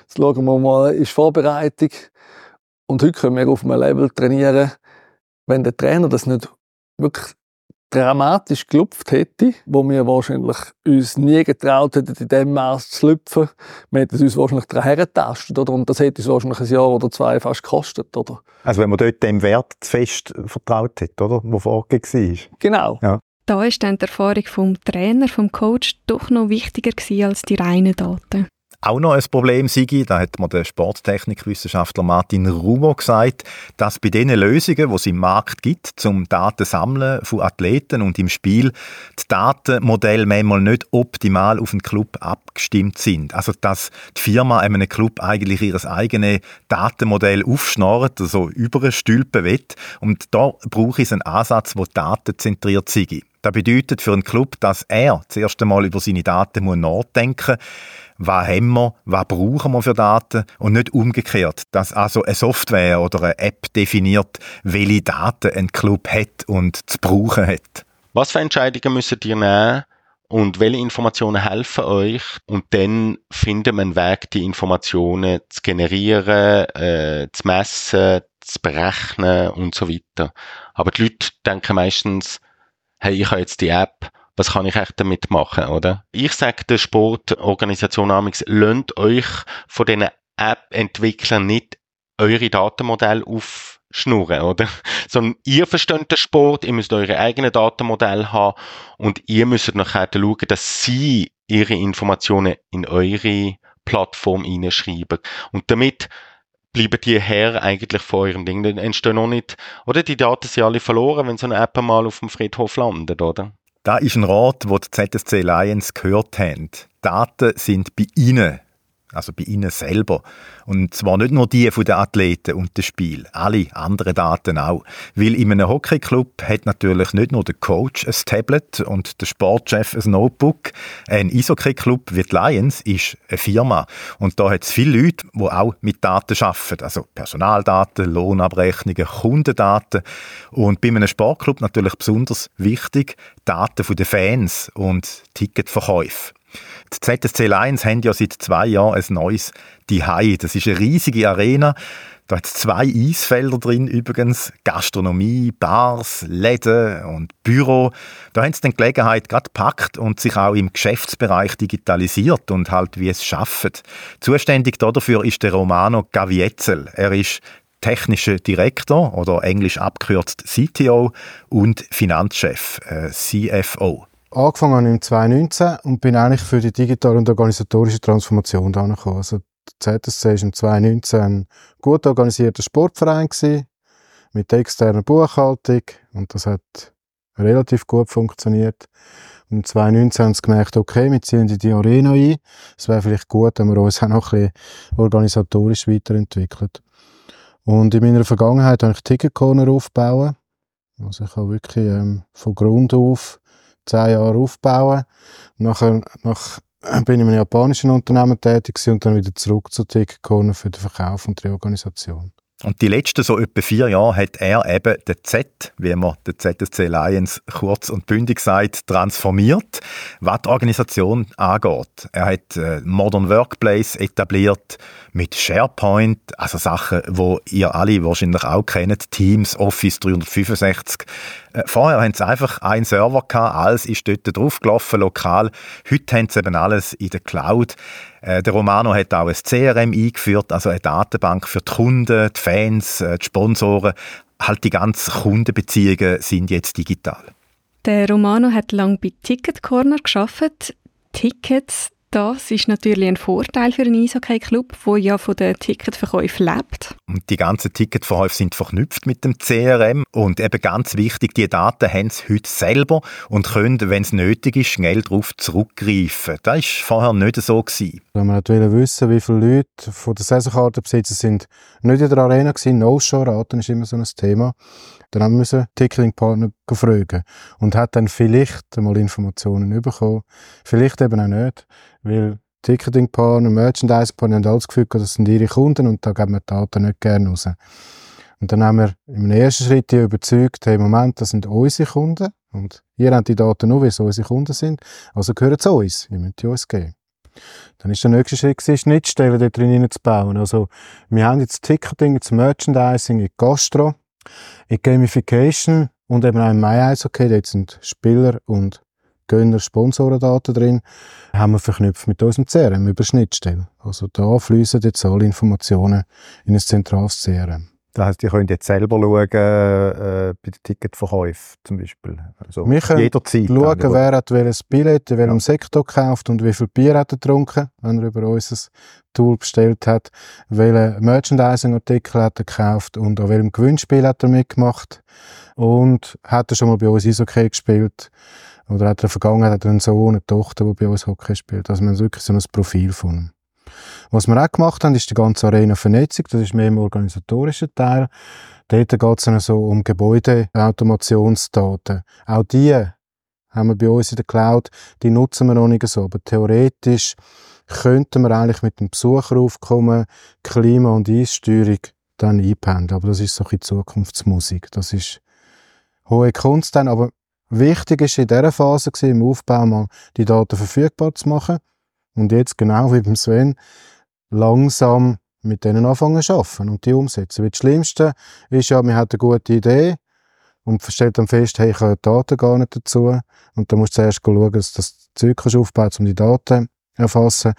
Jetzt schauen wir mal, ist Vorbereitung. Und heute können wir auf einem Level trainieren, wenn der Trainer das nicht wirklich dramatisch gelupft hätte, wo wir wahrscheinlich uns nie getraut hätten, in dem Maß zu schlüpfen. Wir hätten uns wahrscheinlich daran hergetastet, oder? Und das hätte uns wahrscheinlich ein Jahr oder zwei fast gekostet, oder? Also wenn man dort dem Wert zu fest vertraut hat, oder? Wo vorgegeben war. Genau. Ja. Da ist dann die Erfahrung vom Trainer, vom Coach doch noch wichtiger gewesen als die reinen Daten auch noch ein Problem sei, da hat mir der Sporttechnikwissenschaftler Martin Rumo gesagt, dass bei den Lösungen, die es im Markt gibt, zum Datensammeln von Athleten und im Spiel, die Datenmodelle manchmal nicht optimal auf den Club abgestimmt sind. Also, dass die Firma einem Club eigentlich ihr eigenes Datenmodell aufschnarrt, also überstülpen will. Und da brauche ich einen Ansatz, der datenzentriert sei. Das bedeutet für einen Club, dass er zuerst einmal über seine Daten nachdenken muss was haben wir, was brauchen wir für Daten und nicht umgekehrt, dass also eine Software oder eine App definiert, welche Daten ein Club hat und zu brauchen hat. Was für Entscheidungen müsst ihr nehmen und welche Informationen helfen euch und dann finden wir einen Weg, die Informationen zu generieren, äh, zu messen, zu berechnen und so weiter. Aber die Leute denken meistens, hey, ich habe jetzt die App, was kann ich echt damit machen, oder? Ich sage der Sportorganisation amix, lönt euch von diesen App-Entwicklern nicht eure Datenmodelle aufschnurren, oder? Sondern ihr versteht den Sport, ihr müsst eure eigenen Datenmodelle haben und ihr müsst nachher schauen, dass sie ihre Informationen in eure Plattform hineinschreiben. Und damit bleiben die her eigentlich vor eurem Ding. Dann entstehen noch nicht, oder? Die Daten sind alle verloren, wenn so eine App mal auf dem Friedhof landet, oder? Da ist ein Rat, den die ZSC Lions gehört haben. Daten sind bei Ihnen also bei ihnen selber. Und zwar nicht nur die von den Athleten und dem Spiel, alle anderen Daten auch. Weil in einem Hockeyclub hat natürlich nicht nur der Coach ein Tablet und der Sportchef ein Notebook. Ein Eishockey-Club wie die Lions ist eine Firma. Und da hat es viele Leute, die auch mit Daten arbeiten. Also Personaldaten, Lohnabrechnungen, Kundendaten. Und bei einem Sportclub natürlich besonders wichtig, Daten von den Fans und Ticketverkäufe. Die ZSC Lions haben ja seit zwei Jahren ein neues Die Hai. Das ist eine riesige Arena. Da hat es zwei Eisfelder drin übrigens, Gastronomie, Bars, Läden und Büro. Da haben sie die Gelegenheit gerade gepackt und sich auch im Geschäftsbereich digitalisiert und halt wie es schafft. Zuständig dafür ist der Romano Gavietzel. Er ist technischer Direktor oder englisch abgekürzt CTO und Finanzchef, äh, CFO. Angefangen habe im 2019 und bin eigentlich für die digitale und organisatorische Transformation da gekommen. Also ZSC war im 2019 ein gut organisierter Sportverein gewesen, mit externer Buchhaltung und das hat relativ gut funktioniert. Und im 2019 haben sie gemerkt, okay, wir ziehen die Arena ein. Es wäre vielleicht gut, wenn wir uns auch noch ein bisschen organisatorisch weiterentwickeln. Und in meiner Vergangenheit habe ich Ticket Corner aufgebaut. Also ich habe wirklich ähm, von Grund auf zehn Jahre aufbauen. Nachher, nach bin ich in einem japanischen Unternehmen tätig und dann wieder zurück zu Corner für den Verkauf und die Organisation. Und die letzten so etwa vier Jahre hat er eben den Z, wie man den ZSC Lions kurz und bündig sagt, transformiert, was die Organisation angeht. Er hat äh, Modern Workplace etabliert mit SharePoint, also Sachen, wo ihr alle wahrscheinlich auch kennt, Teams, Office 365. Äh, vorher haben sie einfach einen Server gehabt, alles ist dort draufgelaufen, lokal. Heute haben sie eben alles in der Cloud. Äh, der Romano hat auch ein CRM eingeführt, also eine Datenbank für die Kunden, die Fans, äh, die Sponsoren. Halt die ganzen Kundenbeziehungen sind jetzt digital. Der Romano hat lange bei Ticket Corner geschafft. Tickets, das ist natürlich ein Vorteil für einen Eishockey-Club, der ja von den Ticketverkäufen lebt. Und die ganzen Ticketverkäufe sind verknüpft mit dem CRM und eben ganz wichtig, die Daten haben sie heute selber und können, wenn es nötig ist, schnell darauf zurückgreifen. Das war vorher nicht so. Gewesen. Wenn man wissen wie viele Leute von der Saisonkartenbesitzer sind nicht in der Arena waren, No-Show-Raten ist immer so ein Thema, dann haben wir Ticketing-Partner fragen und hat dann vielleicht einmal Informationen bekommen, vielleicht eben auch nicht, weil Ticketing-Partner, Merchandising-Partner haben alles Gefühl, das sind ihre Kunden und da geben wir die Daten nicht gerne raus. Und dann haben wir im ersten Schritt die überzeugt, hey, Moment, das sind unsere Kunden und ihr habt die Daten nur, weil es unsere Kunden sind, also gehören zu uns, ihr müsst die uns geben. Dann ist der nächste Schritt, Schnittstellen dort drin zu bauen. Also, wir haben jetzt Ticketing, jetzt Merchandising, in Gastro, in Gamification und eben auch im MyEishockey, dort sind Spieler und Gönner Sponsorendaten drin, haben wir verknüpft mit unserem CRM über Schnittstellen. Also da fließen jetzt alle Informationen in ein zentrales CRM. Das heisst, ihr könnt jetzt selber schauen, äh, bei den Ticketverkäufen zum Beispiel. Also wir können jederzeit schauen, wer hat welches Billett in welchem ja. Sektor gekauft und wie viel Bier hat er getrunken, wenn er über unser Tool bestellt hat, welche Merchandising-Artikel hat er gekauft und an welchem Gewinnspiel hat er mitgemacht und hat er schon mal bei uns Eishockey gespielt oder hat er in der Vergangenheit hat er einen Sohn, eine Tochter, die bei uns Hockey spielt. Also wir haben wirklich so ein Profil von ihm. Was wir auch gemacht haben, ist die ganze Arena-Vernetzung. Das ist mehr im organisatorischen Teil. Dort geht es dann so um Gebäudeautomationsdaten. Auch die haben wir bei uns in der Cloud. Die nutzen wir noch nicht so. Aber theoretisch könnten wir eigentlich mit dem Besucheraufkommen Klima- und Eissteuerung dann einpendeln. Aber das ist so ein Zukunftsmusik. Das ist hohe Kunst dann. Aber wichtig ist in dieser Phase im Aufbau mal die Daten verfügbar zu machen und jetzt, genau wie beim Sven, langsam mit denen anfangen zu arbeiten und die umsetzen. Weil das Schlimmste ist ja, man hat eine gute Idee und stellt dann fest, hey, ich habe die Daten gar nicht dazu. Und dann musst du zuerst schauen, dass du das Zeug aufbauen um die Daten zu erfassen.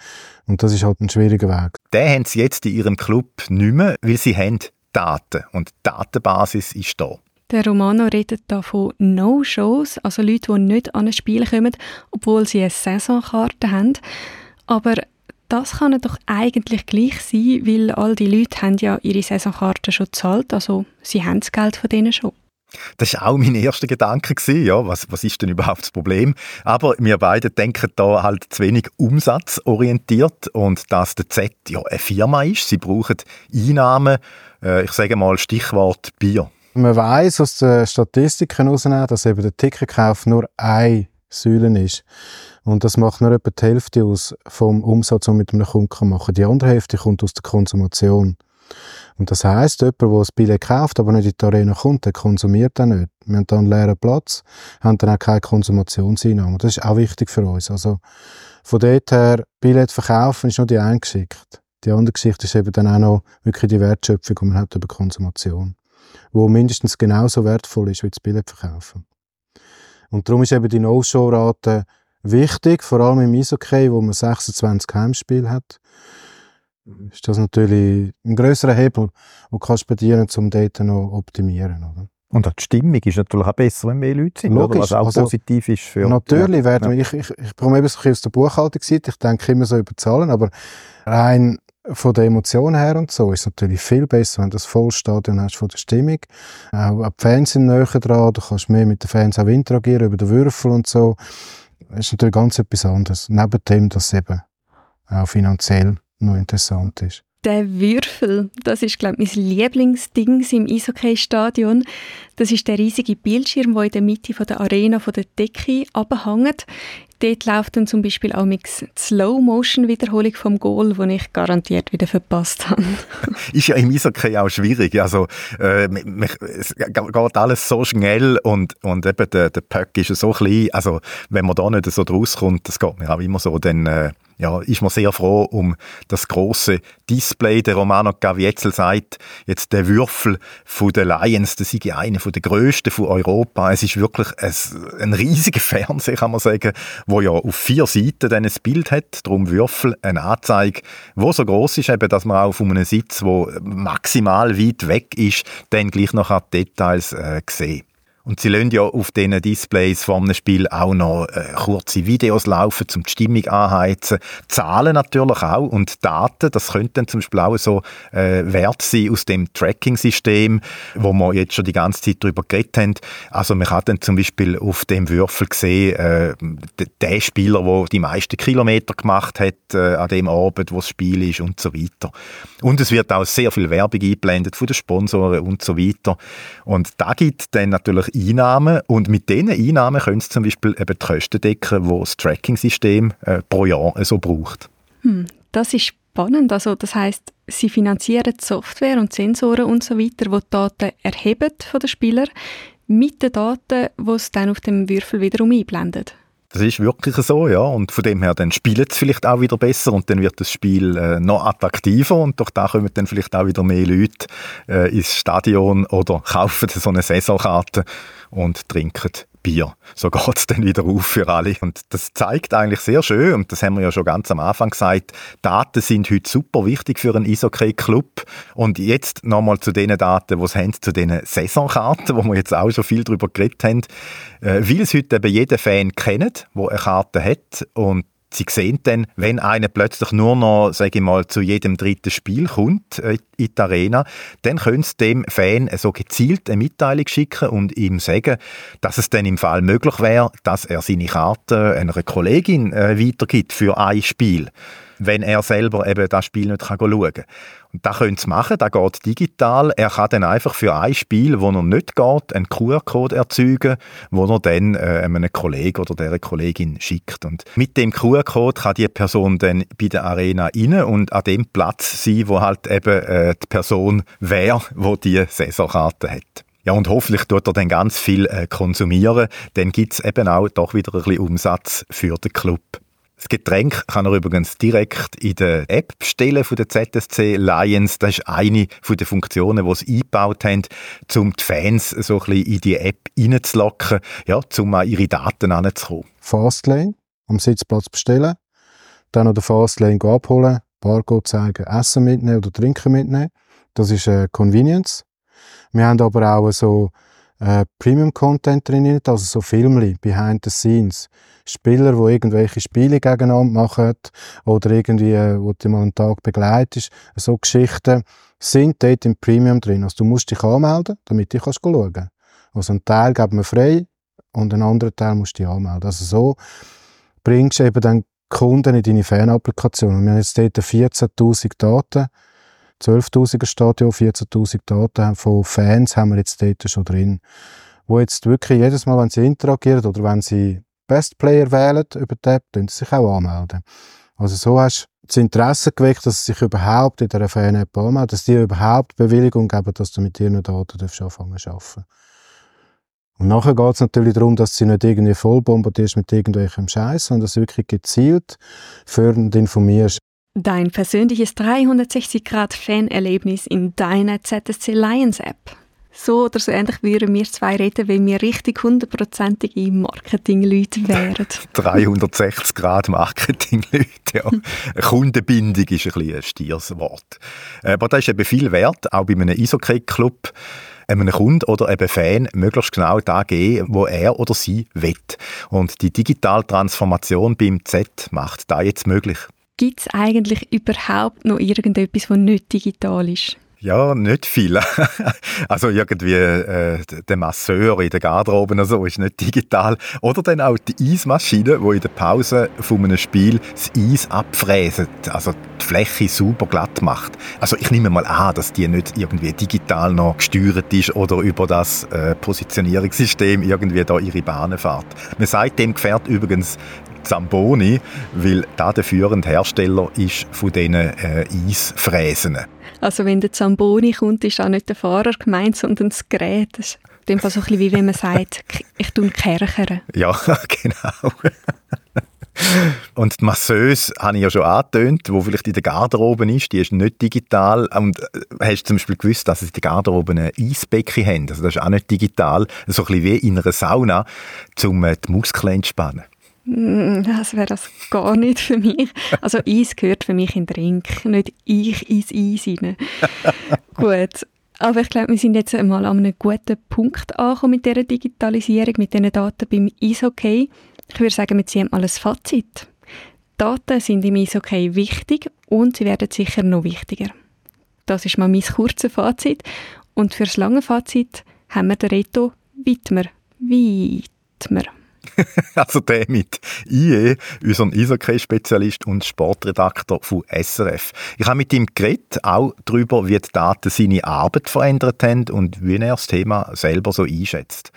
Und das ist halt ein schwieriger Weg. Den haben sie jetzt in ihrem Club nicht mehr, weil sie haben Daten. Und die Datenbasis ist da. Der Romano redet da von No-Shows, also Leute, die nicht an ein Spiel kommen, obwohl sie eine Saisonkarte haben. Aber das kann doch eigentlich gleich sein, weil all die Leute haben ja ihre Saisonkarten schon gezahlt, also sie haben das Geld von denen schon. Das war auch mein erster Gedanke. Ja, was, was ist denn überhaupt das Problem? Aber wir beide denken da halt zu wenig umsatzorientiert und dass der Z ja eine Firma ist. Sie brauchen Einnahmen, äh, ich sage mal Stichwort Bier. Man weiß aus den Statistiken heraus, dass eben der Ticketkauf nur eine Säule ist. Und das macht nur etwa die Hälfte aus vom Umsatz, den man mit einem Kunden machen kann. Die andere Hälfte kommt aus der Konsumation. Und das heisst, jemand, der ein Billett kauft, aber nicht in die Arena kommt, der konsumiert dann nicht. Wir haben dann einen leeren Platz, haben dann auch keine Konsumationseinnahmen. Das ist auch wichtig für uns. Also, Von dort her, Billett verkaufen ist nur die eine Geschichte. Die andere Geschichte ist eben dann auch noch wirklich die Wertschöpfung, die man hat über Konsumation. Wo mindestens genauso wertvoll ist wie das Billett verkaufen. Und darum ist eben die No-Show-Rate wichtig, vor allem im Eishockey, wo man 26 Heimspiele hat. Ist das natürlich ein grösserer Hebel, den kannst du bedienen, um dort noch optimieren. Oder? Und auch die Stimmung ist natürlich auch besser, wenn mehr Leute sind, Logisch, oder? was auch also, positiv ist für... Natürlich ja. werden wir, ich, ich, ich komme eben so aus der Buchhaltungsseite, ich denke immer so über Zahlen, aber rein von der Emotion her und so ist es natürlich viel besser, wenn du das Vollstadion hast von der Stimmung. Auch die Fans sind näher dran, du kannst mehr mit den Fans auch interagieren über den Würfel und so. Das ist natürlich ganz etwas anderes. Neben dem, dass es eben auch finanziell noch interessant ist. Der Würfel, das ist, glaube ich, mein Lieblingsding im Eishockey-Stadion. Das ist der riesige Bildschirm, der in der Mitte der Arena von der Decke abhängt. Dort läuft dann zum Beispiel auch mit Slow-Motion-Wiederholung vom Goal, den ich garantiert wieder verpasst habe. ist ja im Eishockey auch schwierig. Also, äh, es geht alles so schnell und, und eben der, der Puck ist so klein. Also, wenn man da nicht so draus kommt, das geht mir auch immer so, dann äh, ja, ist man sehr froh um das große Display. Der Romano Gavietzel sagt, jetzt der Würfel von den Lions, das ist einer von der grössten von Europa. Es ist wirklich ein, ein riesiger Fernseher, kann man sagen, wo ja auf vier Seiten dann ein Bild hat, darum Würfel, eine Anzeige, wo so groß ist, eben, dass man auch von einem Sitz, wo maximal weit weg ist, dann gleich noch Details äh, sehen und sie lassen ja auf diesen Displays vor einem Spiel auch noch äh, kurze Videos laufen, um die Stimmung anheizen. Zahlen natürlich auch und Daten, das könnten zum Beispiel auch so äh, Wert sein aus dem Tracking-System, wo wir jetzt schon die ganze Zeit darüber geredet haben. Also man kann dann zum Beispiel auf dem Würfel sehen, äh, der Spieler, der die meisten Kilometer gemacht hat äh, an dem Abend, wo das Spiel ist und so weiter. Und es wird auch sehr viel Werbung eingeblendet von den Sponsoren und so weiter. Und da gibt dann natürlich Einnahmen und mit diesen Einnahmen können sie zum Beispiel eben die Kosten decken, die das Tracking-System äh, pro Jahr so braucht. Hm, das ist spannend. Also das heißt, sie finanzieren die Software und Sensoren und so weiter, die die Daten erheben von den Spielern mit den Daten, die es dann auf dem Würfel wiederum einblendet. Das ist wirklich so, ja. Und von dem her, dann spielt es vielleicht auch wieder besser und dann wird das Spiel äh, noch attraktiver und durch da kommen dann vielleicht auch wieder mehr Leute äh, ins Stadion oder kaufen so eine Saisonkarte und trinken Bier. So es dann wieder auf für alle. Und das zeigt eigentlich sehr schön, und das haben wir ja schon ganz am Anfang gesagt, Daten sind heute super wichtig für einen Eishockey-Club. Und jetzt nochmal zu den Daten, die es haben, zu den Saisonkarten, wo wir jetzt auch schon viel darüber geredet haben. Äh, weil es heute eben jeder Fan kennt, der eine Karte hat und Sie sehen dann, wenn einer plötzlich nur noch, sage ich mal, zu jedem dritten Spiel kommt äh, in die Arena, dann können Sie dem Fan so gezielt eine Mitteilung schicken und ihm sagen, dass es dann im Fall möglich wäre, dass er seine Karte einer Kollegin äh, weitergibt für ein Spiel wenn er selber eben das Spiel nicht schauen kann. Und das können Sie machen, das geht digital. Er kann dann einfach für ein Spiel, wo er nicht geht, einen QR-Code erzeugen, wo er dann äh, einem Kollegen oder der Kollegin schickt. Und mit dem QR-Code kann die Person dann bei der Arena rein und an dem Platz sein, wo halt eben äh, die Person wäre, wo die Saisonkarte hat. Ja, und hoffentlich tut er dann ganz viel äh, konsumieren. Dann gibt es eben auch doch wieder ein bisschen Umsatz für den Club. Das Getränk kann er übrigens direkt in der App bestellen von der ZSC Lions. Das ist eine der Funktionen, die sie eingebaut haben, um die Fans so ein in die App reinzulocken, ja, um an ihre Daten heranzukommen. Fastlane am Sitzplatz bestellen, dann noch den Fastlane abholen, Barcode zeigen, Essen mitnehmen oder Trinken mitnehmen. Das ist äh, Convenience. Wir haben aber auch so äh, Premium-Content drin, also so Filmli, Behind the Scenes. Spieler, die irgendwelche Spiele gegeneinander machen oder irgendwie, äh, wo du mal einen Tag begleitest. So Geschichten sind dort im Premium drin. Also du musst dich anmelden, damit du kannst schauen kannst. Also einen Teil geben wir frei und einen anderen Teil musst du dich anmelden. Also so bringst du eben dann Kunden in deine Fan-Applikation. Wir haben jetzt dort 14'000 Daten 12.000er Stadion, 14.000 Daten von Fans haben wir jetzt dort schon drin. Wo jetzt wirklich jedes Mal, wenn sie interagieren oder wenn sie Best Player wählen über die App, dann sie sich auch anmelden. Also so hast du das Interesse geweckt, dass sie sich überhaupt in dieser Fan-App anmelden, dass die überhaupt Bewilligung geben, dass du mit ihren Daten anfangen darfst. Und nachher geht es natürlich darum, dass sie nicht irgendwie voll bombardierst mit irgendwelchem Scheiß, sondern dass du wirklich gezielt fördernd informierst. Dein persönliches 360-Grad-Fan-Erlebnis in deiner ZSC Lions App. So oder so ähnlich würden wir zwei reden, wenn wir richtig hundertprozentige Marketing-Leute wären. 360 Grad Marketing-Leute, ja. Kundenbindung ist ein, bisschen ein stieres Wort. Aber das ist eben viel wert, auch bei einem Eishockey-Club einem Kunden oder einem Fan möglichst genau da geben, wo er oder sie will. Und die digitale Transformation beim Z macht da jetzt möglich. Gibt es eigentlich überhaupt noch irgendetwas, das nicht digital ist? Ja, nicht viel. also irgendwie äh, der Masseur in der Garderobe oder so ist nicht digital. Oder dann auch die Eismaschine, die in der Pause von einem Spiel das Eis abfräset, also die Fläche super glatt macht. Also ich nehme mal an, dass die nicht irgendwie digital noch gesteuert ist oder über das äh, Positionierungssystem irgendwie da ihre Bahnen fährt. Man sagt dem Gefährt übrigens Zamboni, weil da der führende Hersteller ist von diesen äh, Eisfräsen. Also wenn der Zamboni kommt, ist auch nicht der Fahrer gemeint, sondern das Gerät. Das ist in dem Fall so ein bisschen wie wenn man sagt, ich tue Kerchern. Ja, genau. Und die Masseuse habe ich ja schon angetönt, wo vielleicht in der Garderobe ist, die ist nicht digital. Und äh, hast du zum Beispiel gewusst, dass sie in der Garderobe ein Eisbecken haben? Also das ist auch nicht digital. So ein bisschen wie in einer Sauna, um äh, die Muskeln zu entspannen. Mm, das wäre das gar nicht für mich. Also Eis gehört für mich in den Drink, nicht ich ins Eis rein. Gut, aber ich glaube, wir sind jetzt einmal an einem guten Punkt angekommen mit dieser Digitalisierung, mit diesen Daten beim Eishockey. Ich würde sagen, wir ziehen mal ein Fazit. Daten sind im Eishockey wichtig und sie werden sicher noch wichtiger. Das ist mal mein kurzes Fazit. Und für das lange Fazit haben wir den Reto Wittmer. Wittmer. also der mit IE, unserem Eishockey-Spezialist und Sportredakteur von SRF. Ich habe mit ihm geredet, auch darüber, wie die Daten seine Arbeit verändert haben und wie er das Thema selber so einschätzt.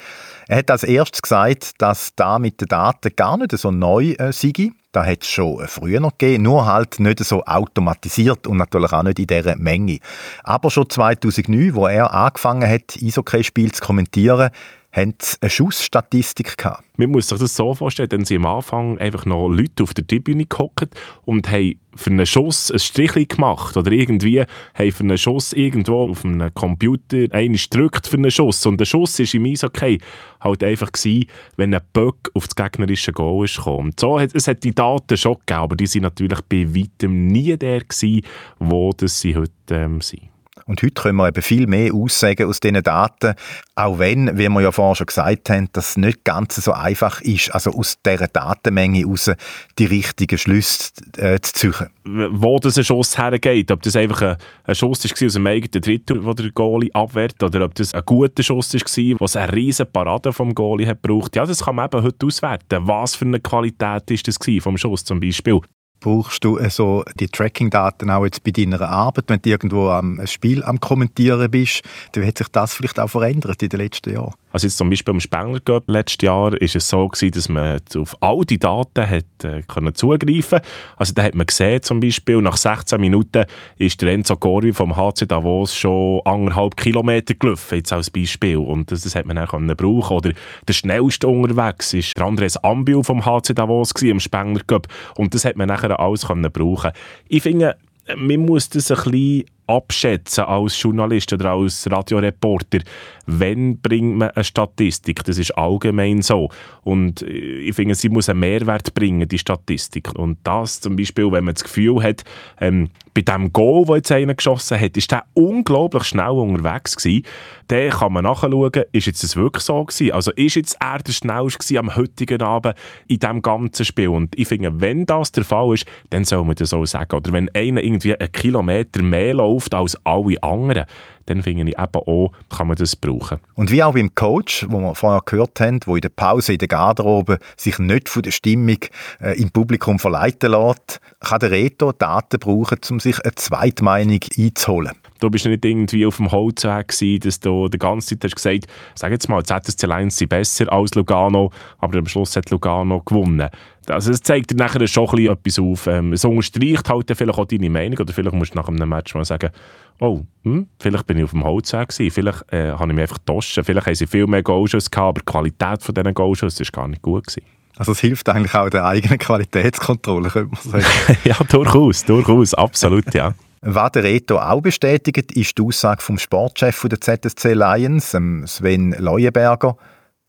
Er hat als erstes gesagt, dass da mit den Daten gar nicht so neu äh, sei. Da hat es schon äh, früher noch gegeben, nur halt nicht so automatisiert und natürlich auch nicht in dieser Menge. Aber schon 2009, wo er angefangen hat, Eishockey-Spiel zu kommentieren, haben sie eine Schussstatistik gehabt. Man muss sich das so vorstellen, dass sie am Anfang einfach noch Leute auf der Tribüne gehockt und haben für einen Schuss ein Strichchen gemacht oder irgendwie haben für einen Schuss irgendwo auf einem Computer einen drückt für einen Schuss und der Schuss ist im Eishockey halt einfach gewesen, wenn ein Böck auf das gegnerische Goal ist gekommen. So es hat die Daten schon gegeben, aber die sind natürlich bei weitem nie der gewesen, wo das sie heute ähm, sind. Und heute können wir eben viel mehr aussagen aus diesen Daten, auch wenn, wie wir ja vorhin schon gesagt haben, das nicht ganz so einfach ist, also aus dieser Datenmenge heraus die richtigen Schlüsse äh, zu ziehen. Wo das ein Schuss hergeht, ob das einfach ein, ein Schuss war aus dem eigenen Drittel, wo der Goalie abwehrt, oder ob das ein guter Schuss war, was eine riesen Parade vom Goalie hat gebraucht. Ja, das kann man eben heute auswerten. Was für eine Qualität ist das vom Schuss zum Beispiel? Brauchst du so die Tracking-Daten auch jetzt bei deiner Arbeit, wenn du irgendwo am Spiel am Kommentieren bist, dann hat sich das vielleicht auch verändert in den letzten Jahren. Also jetzt zum Beispiel am Spengler Cup letztes Jahr ist es so gewesen, dass man auf all die Daten hat, äh, können zugreifen Also da hat man gesehen zum Beispiel, nach 16 Minuten ist der Enzo Gori vom HC Davos schon anderthalb Kilometer gelaufen, jetzt als Beispiel. Und das, das hat man dann brauchen. Oder der schnellste unterwegs ist der Andres Ambil vom HC Davos gewesen, am Spengler Cup. Und das hat man nachher alles können brauchen. Ich finde, man muss das ein bisschen abschätzen als Journalist oder als Radioreporter, wenn bringt man eine Statistik? Das ist allgemein so. Und ich finde, sie muss einen Mehrwert bringen, die Statistik. Und das zum Beispiel, wenn man das Gefühl hat, ähm, bei dem Goal, das jetzt einer geschossen hat, ist der unglaublich schnell unterwegs gewesen, dann kann man nachschauen, ist jetzt das wirklich so gewesen? Also ist jetzt er der schnellste am heutigen Abend in diesem ganzen Spiel? Und ich finde, wenn das der Fall ist, dann soll man das so sagen. Oder wenn einer irgendwie einen Kilometer mehr läuft als alle anderen, dann finde ich eben auch, kann man das brauchen. Und wie auch beim Coach, wo wir vorher gehört haben, wo in der Pause in der Garderobe sich nicht von der Stimmung äh, im Publikum verleiten lässt, kann der Reto Daten brauchen, um sich eine Zweitmeinung einzuholen. Du bist nicht irgendwie auf dem Holzweg gewesen, dass du die ganze Zeit hast gesagt, sag jetzt mal, ZSC Lions sind besser als Lugano, aber am Schluss hat Lugano gewonnen. Also es zeigt dir nachher schon ein bisschen etwas auf. Ähm, es unterstreicht halt vielleicht auch deine Meinung oder vielleicht musst du nach einem Match mal sagen, oh, hm, vielleicht bin ich auf dem Holzweg gewesen, vielleicht äh, habe ich mich einfach getauscht, vielleicht haben sie viel mehr Goalschuss gehabt, aber die Qualität von diesen Goalschuss ist gar nicht gut gewesen. Also es hilft eigentlich auch der eigenen Qualitätskontrolle, könnte man sagen. ja, durchaus, durchaus, absolut, ja. Was der Reto auch bestätigt, ist die Aussage vom Sportchef der ZSC Lions, Sven Leuenberger.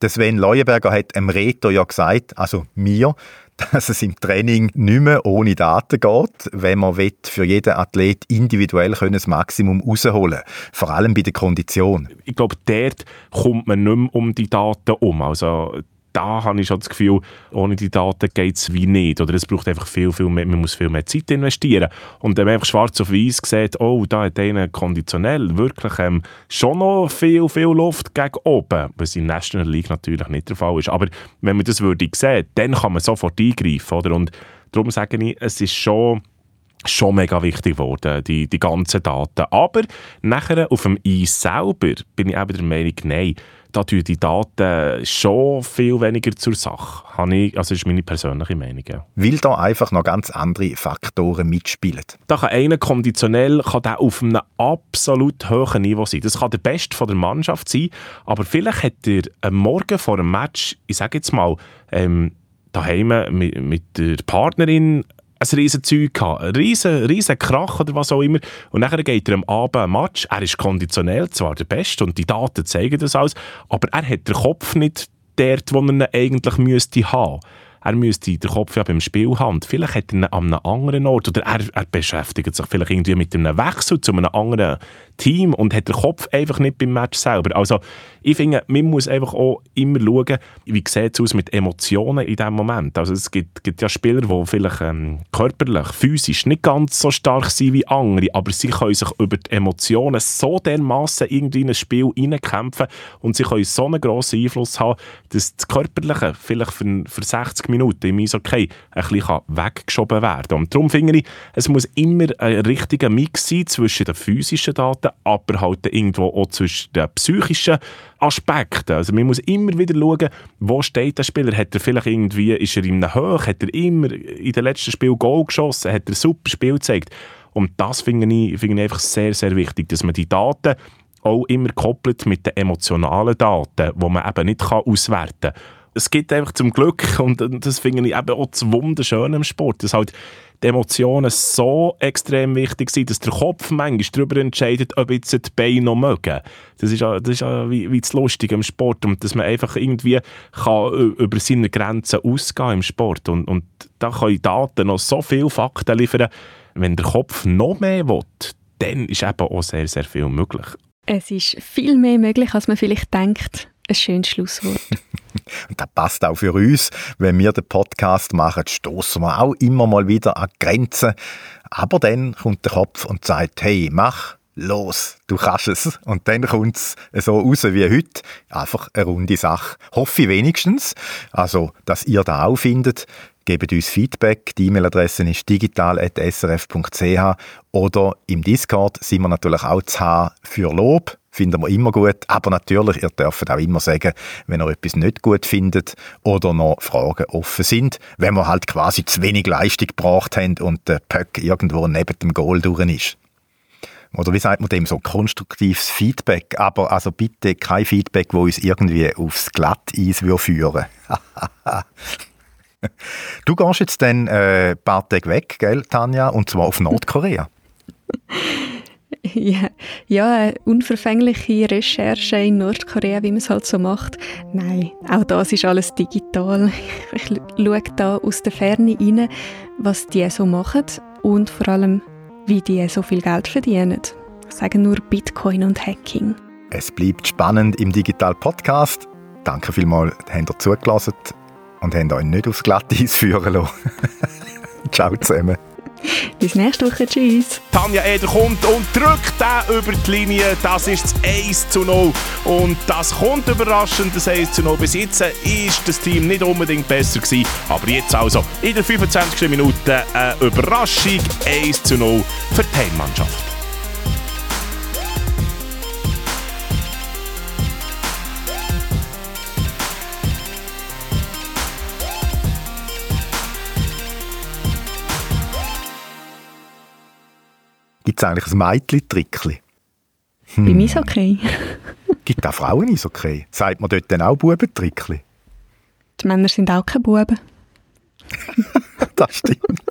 Der Sven Leuenberger hat dem Reto ja gesagt, also mir, dass es im Training nicht mehr ohne Daten geht, wenn man für jeden Athlet individuell das Maximum rausholen Vor allem bei der Kondition. Ich glaube, dort kommt man nicht mehr um die Daten um. Also da habe ich schon das Gefühl, ohne die Daten geht es wie nicht. Oder es braucht einfach viel, viel mehr, man muss viel mehr Zeit investieren. Und wenn man einfach schwarz auf weiß sieht, oh, da hat einer konditionell wirklich ähm, schon noch viel, viel Luft gegen oben, was in National League natürlich nicht der Fall ist. Aber wenn man das würde sehen, dann kann man sofort eingreifen. Oder? Und darum sage ich, es ist schon schon mega wichtig geworden, die, die ganzen Daten. Aber nachher auf dem Eis selber bin ich eben der Meinung, nein, da tun die Daten schon viel weniger zur Sache. Ich, also ist meine persönliche Meinung. Ja. Weil da einfach noch ganz andere Faktoren mitspielen. Da kann einer konditionell kann der auf einem absolut hohen Niveau sein. Das kann der Beste von der Mannschaft sein, aber vielleicht hat er am Morgen vor einem Match, ich sage jetzt mal, ähm, daheim mit, mit der Partnerin ein riesen Zeug gehabt, ein riesen, riesen Krach oder was auch immer. Und dann geht er am Abend ein Match. Er ist konditionell zwar der Beste und die Daten zeigen das alles, aber er hat den Kopf nicht dort, wo er ihn eigentlich müsste haben er müsste den Kopf ja beim Spiel haben. Vielleicht hat er ihn an einem anderen Ort oder er, er beschäftigt sich vielleicht irgendwie mit einem Wechsel zu einem anderen Team und hat den Kopf einfach nicht beim Match selber. Also ich finde, man muss einfach auch immer schauen, wie sieht es aus mit Emotionen in diesem Moment. Also es gibt, gibt ja Spieler, die vielleicht ähm, körperlich, physisch nicht ganz so stark sind wie andere, aber sie können sich über die Emotionen so dermaßen irgendwie in ein Spiel hineinkämpfen und sie können so einen grossen Einfluss haben, dass das Körperliche vielleicht für, für 60 Minuten im Eishockey ein bisschen weggeschoben werden kann. Und darum finde ich, es muss immer ein richtiger Mix sein zwischen den physischen Daten, aber halt irgendwo auch zwischen den psychischen Aspekten. Also man muss immer wieder schauen, wo steht der Spieler. Hat er vielleicht irgendwie, ist er in einem Hoch, hat er immer in den letzten Spiel Goal geschossen, hat er ein super Spiel gezeigt. Und das finde ich, finde ich einfach sehr, sehr wichtig, dass man die Daten auch immer koppelt mit den emotionalen Daten, die man eben nicht auswerten kann es gibt einfach zum Glück, und das finde ich eben auch das Wunderschöne im Sport, dass halt die Emotionen so extrem wichtig sind, dass der Kopf manchmal darüber entscheidet, ob jetzt die Beine noch mögen. Das ist das ist wie, wie das Lustige im Sport und dass man einfach irgendwie kann über seine Grenzen ausgehen im Sport und, und da können Daten noch so viele Fakten liefern, wenn der Kopf noch mehr will, dann ist eben auch sehr, sehr viel möglich. Es ist viel mehr möglich, als man vielleicht denkt. Ein schönes Schlusswort. Und das passt auch für uns. Wenn wir den Podcast machen, stoßen wir auch immer mal wieder an Grenzen. Aber dann kommt der Kopf und sagt, hey, mach, los, du kannst es. Und dann kommt es so raus wie heute. Einfach eine runde Sache. Hoffe ich wenigstens. Also, dass ihr da auch findet. Gebt uns Feedback. Die E-Mail-Adresse ist digital.srf.ch oder im Discord sind wir natürlich auch zu haben für Lob finden wir immer gut. Aber natürlich, ihr dürft auch immer sagen, wenn ihr etwas nicht gut findet oder noch Fragen offen sind, wenn wir halt quasi zu wenig Leistung gebracht haben und der Puck irgendwo neben dem Goal durch ist. Oder wie sagt man dem so? Konstruktives Feedback. Aber also bitte kein Feedback, wo uns irgendwie aufs Glatteis führen Du gehst jetzt dann äh, ein paar Tage weg, gell, Tanja? Und zwar auf Nordkorea. ja, ja, unverfängliche Recherche in Nordkorea, wie man es halt so macht. Nein, auch das ist alles digital. Ich schaue da aus der Ferne rein, was die so machen und vor allem, wie die so viel Geld verdienen. Ich sage nur Bitcoin und Hacking. Es bleibt spannend im Digital Podcast. Danke vielmals, habt ihr zugelassen und habt euch nicht aufs Glatteis führen lassen. Ciao zusammen. Bis nächste Woche. Tschüss. Tanja Eder kommt und drückt den über die Linie. Das ist das 1 zu 0. Und das kommt überraschend, das 1 zu 0. Bis jetzt ist das Team nicht unbedingt besser gewesen. Aber jetzt also in der 25. Minute eine Überraschung. 1 zu 0 für die Heimmannschaft. Gibt es eigentlich ein Mädchen-Trickli? Hm. Bei mir ist okay. Gibt auch Frauen ist okay? Sagt man dort dann auch Bubentrickli? Die Männer sind auch keine Buben. das stimmt.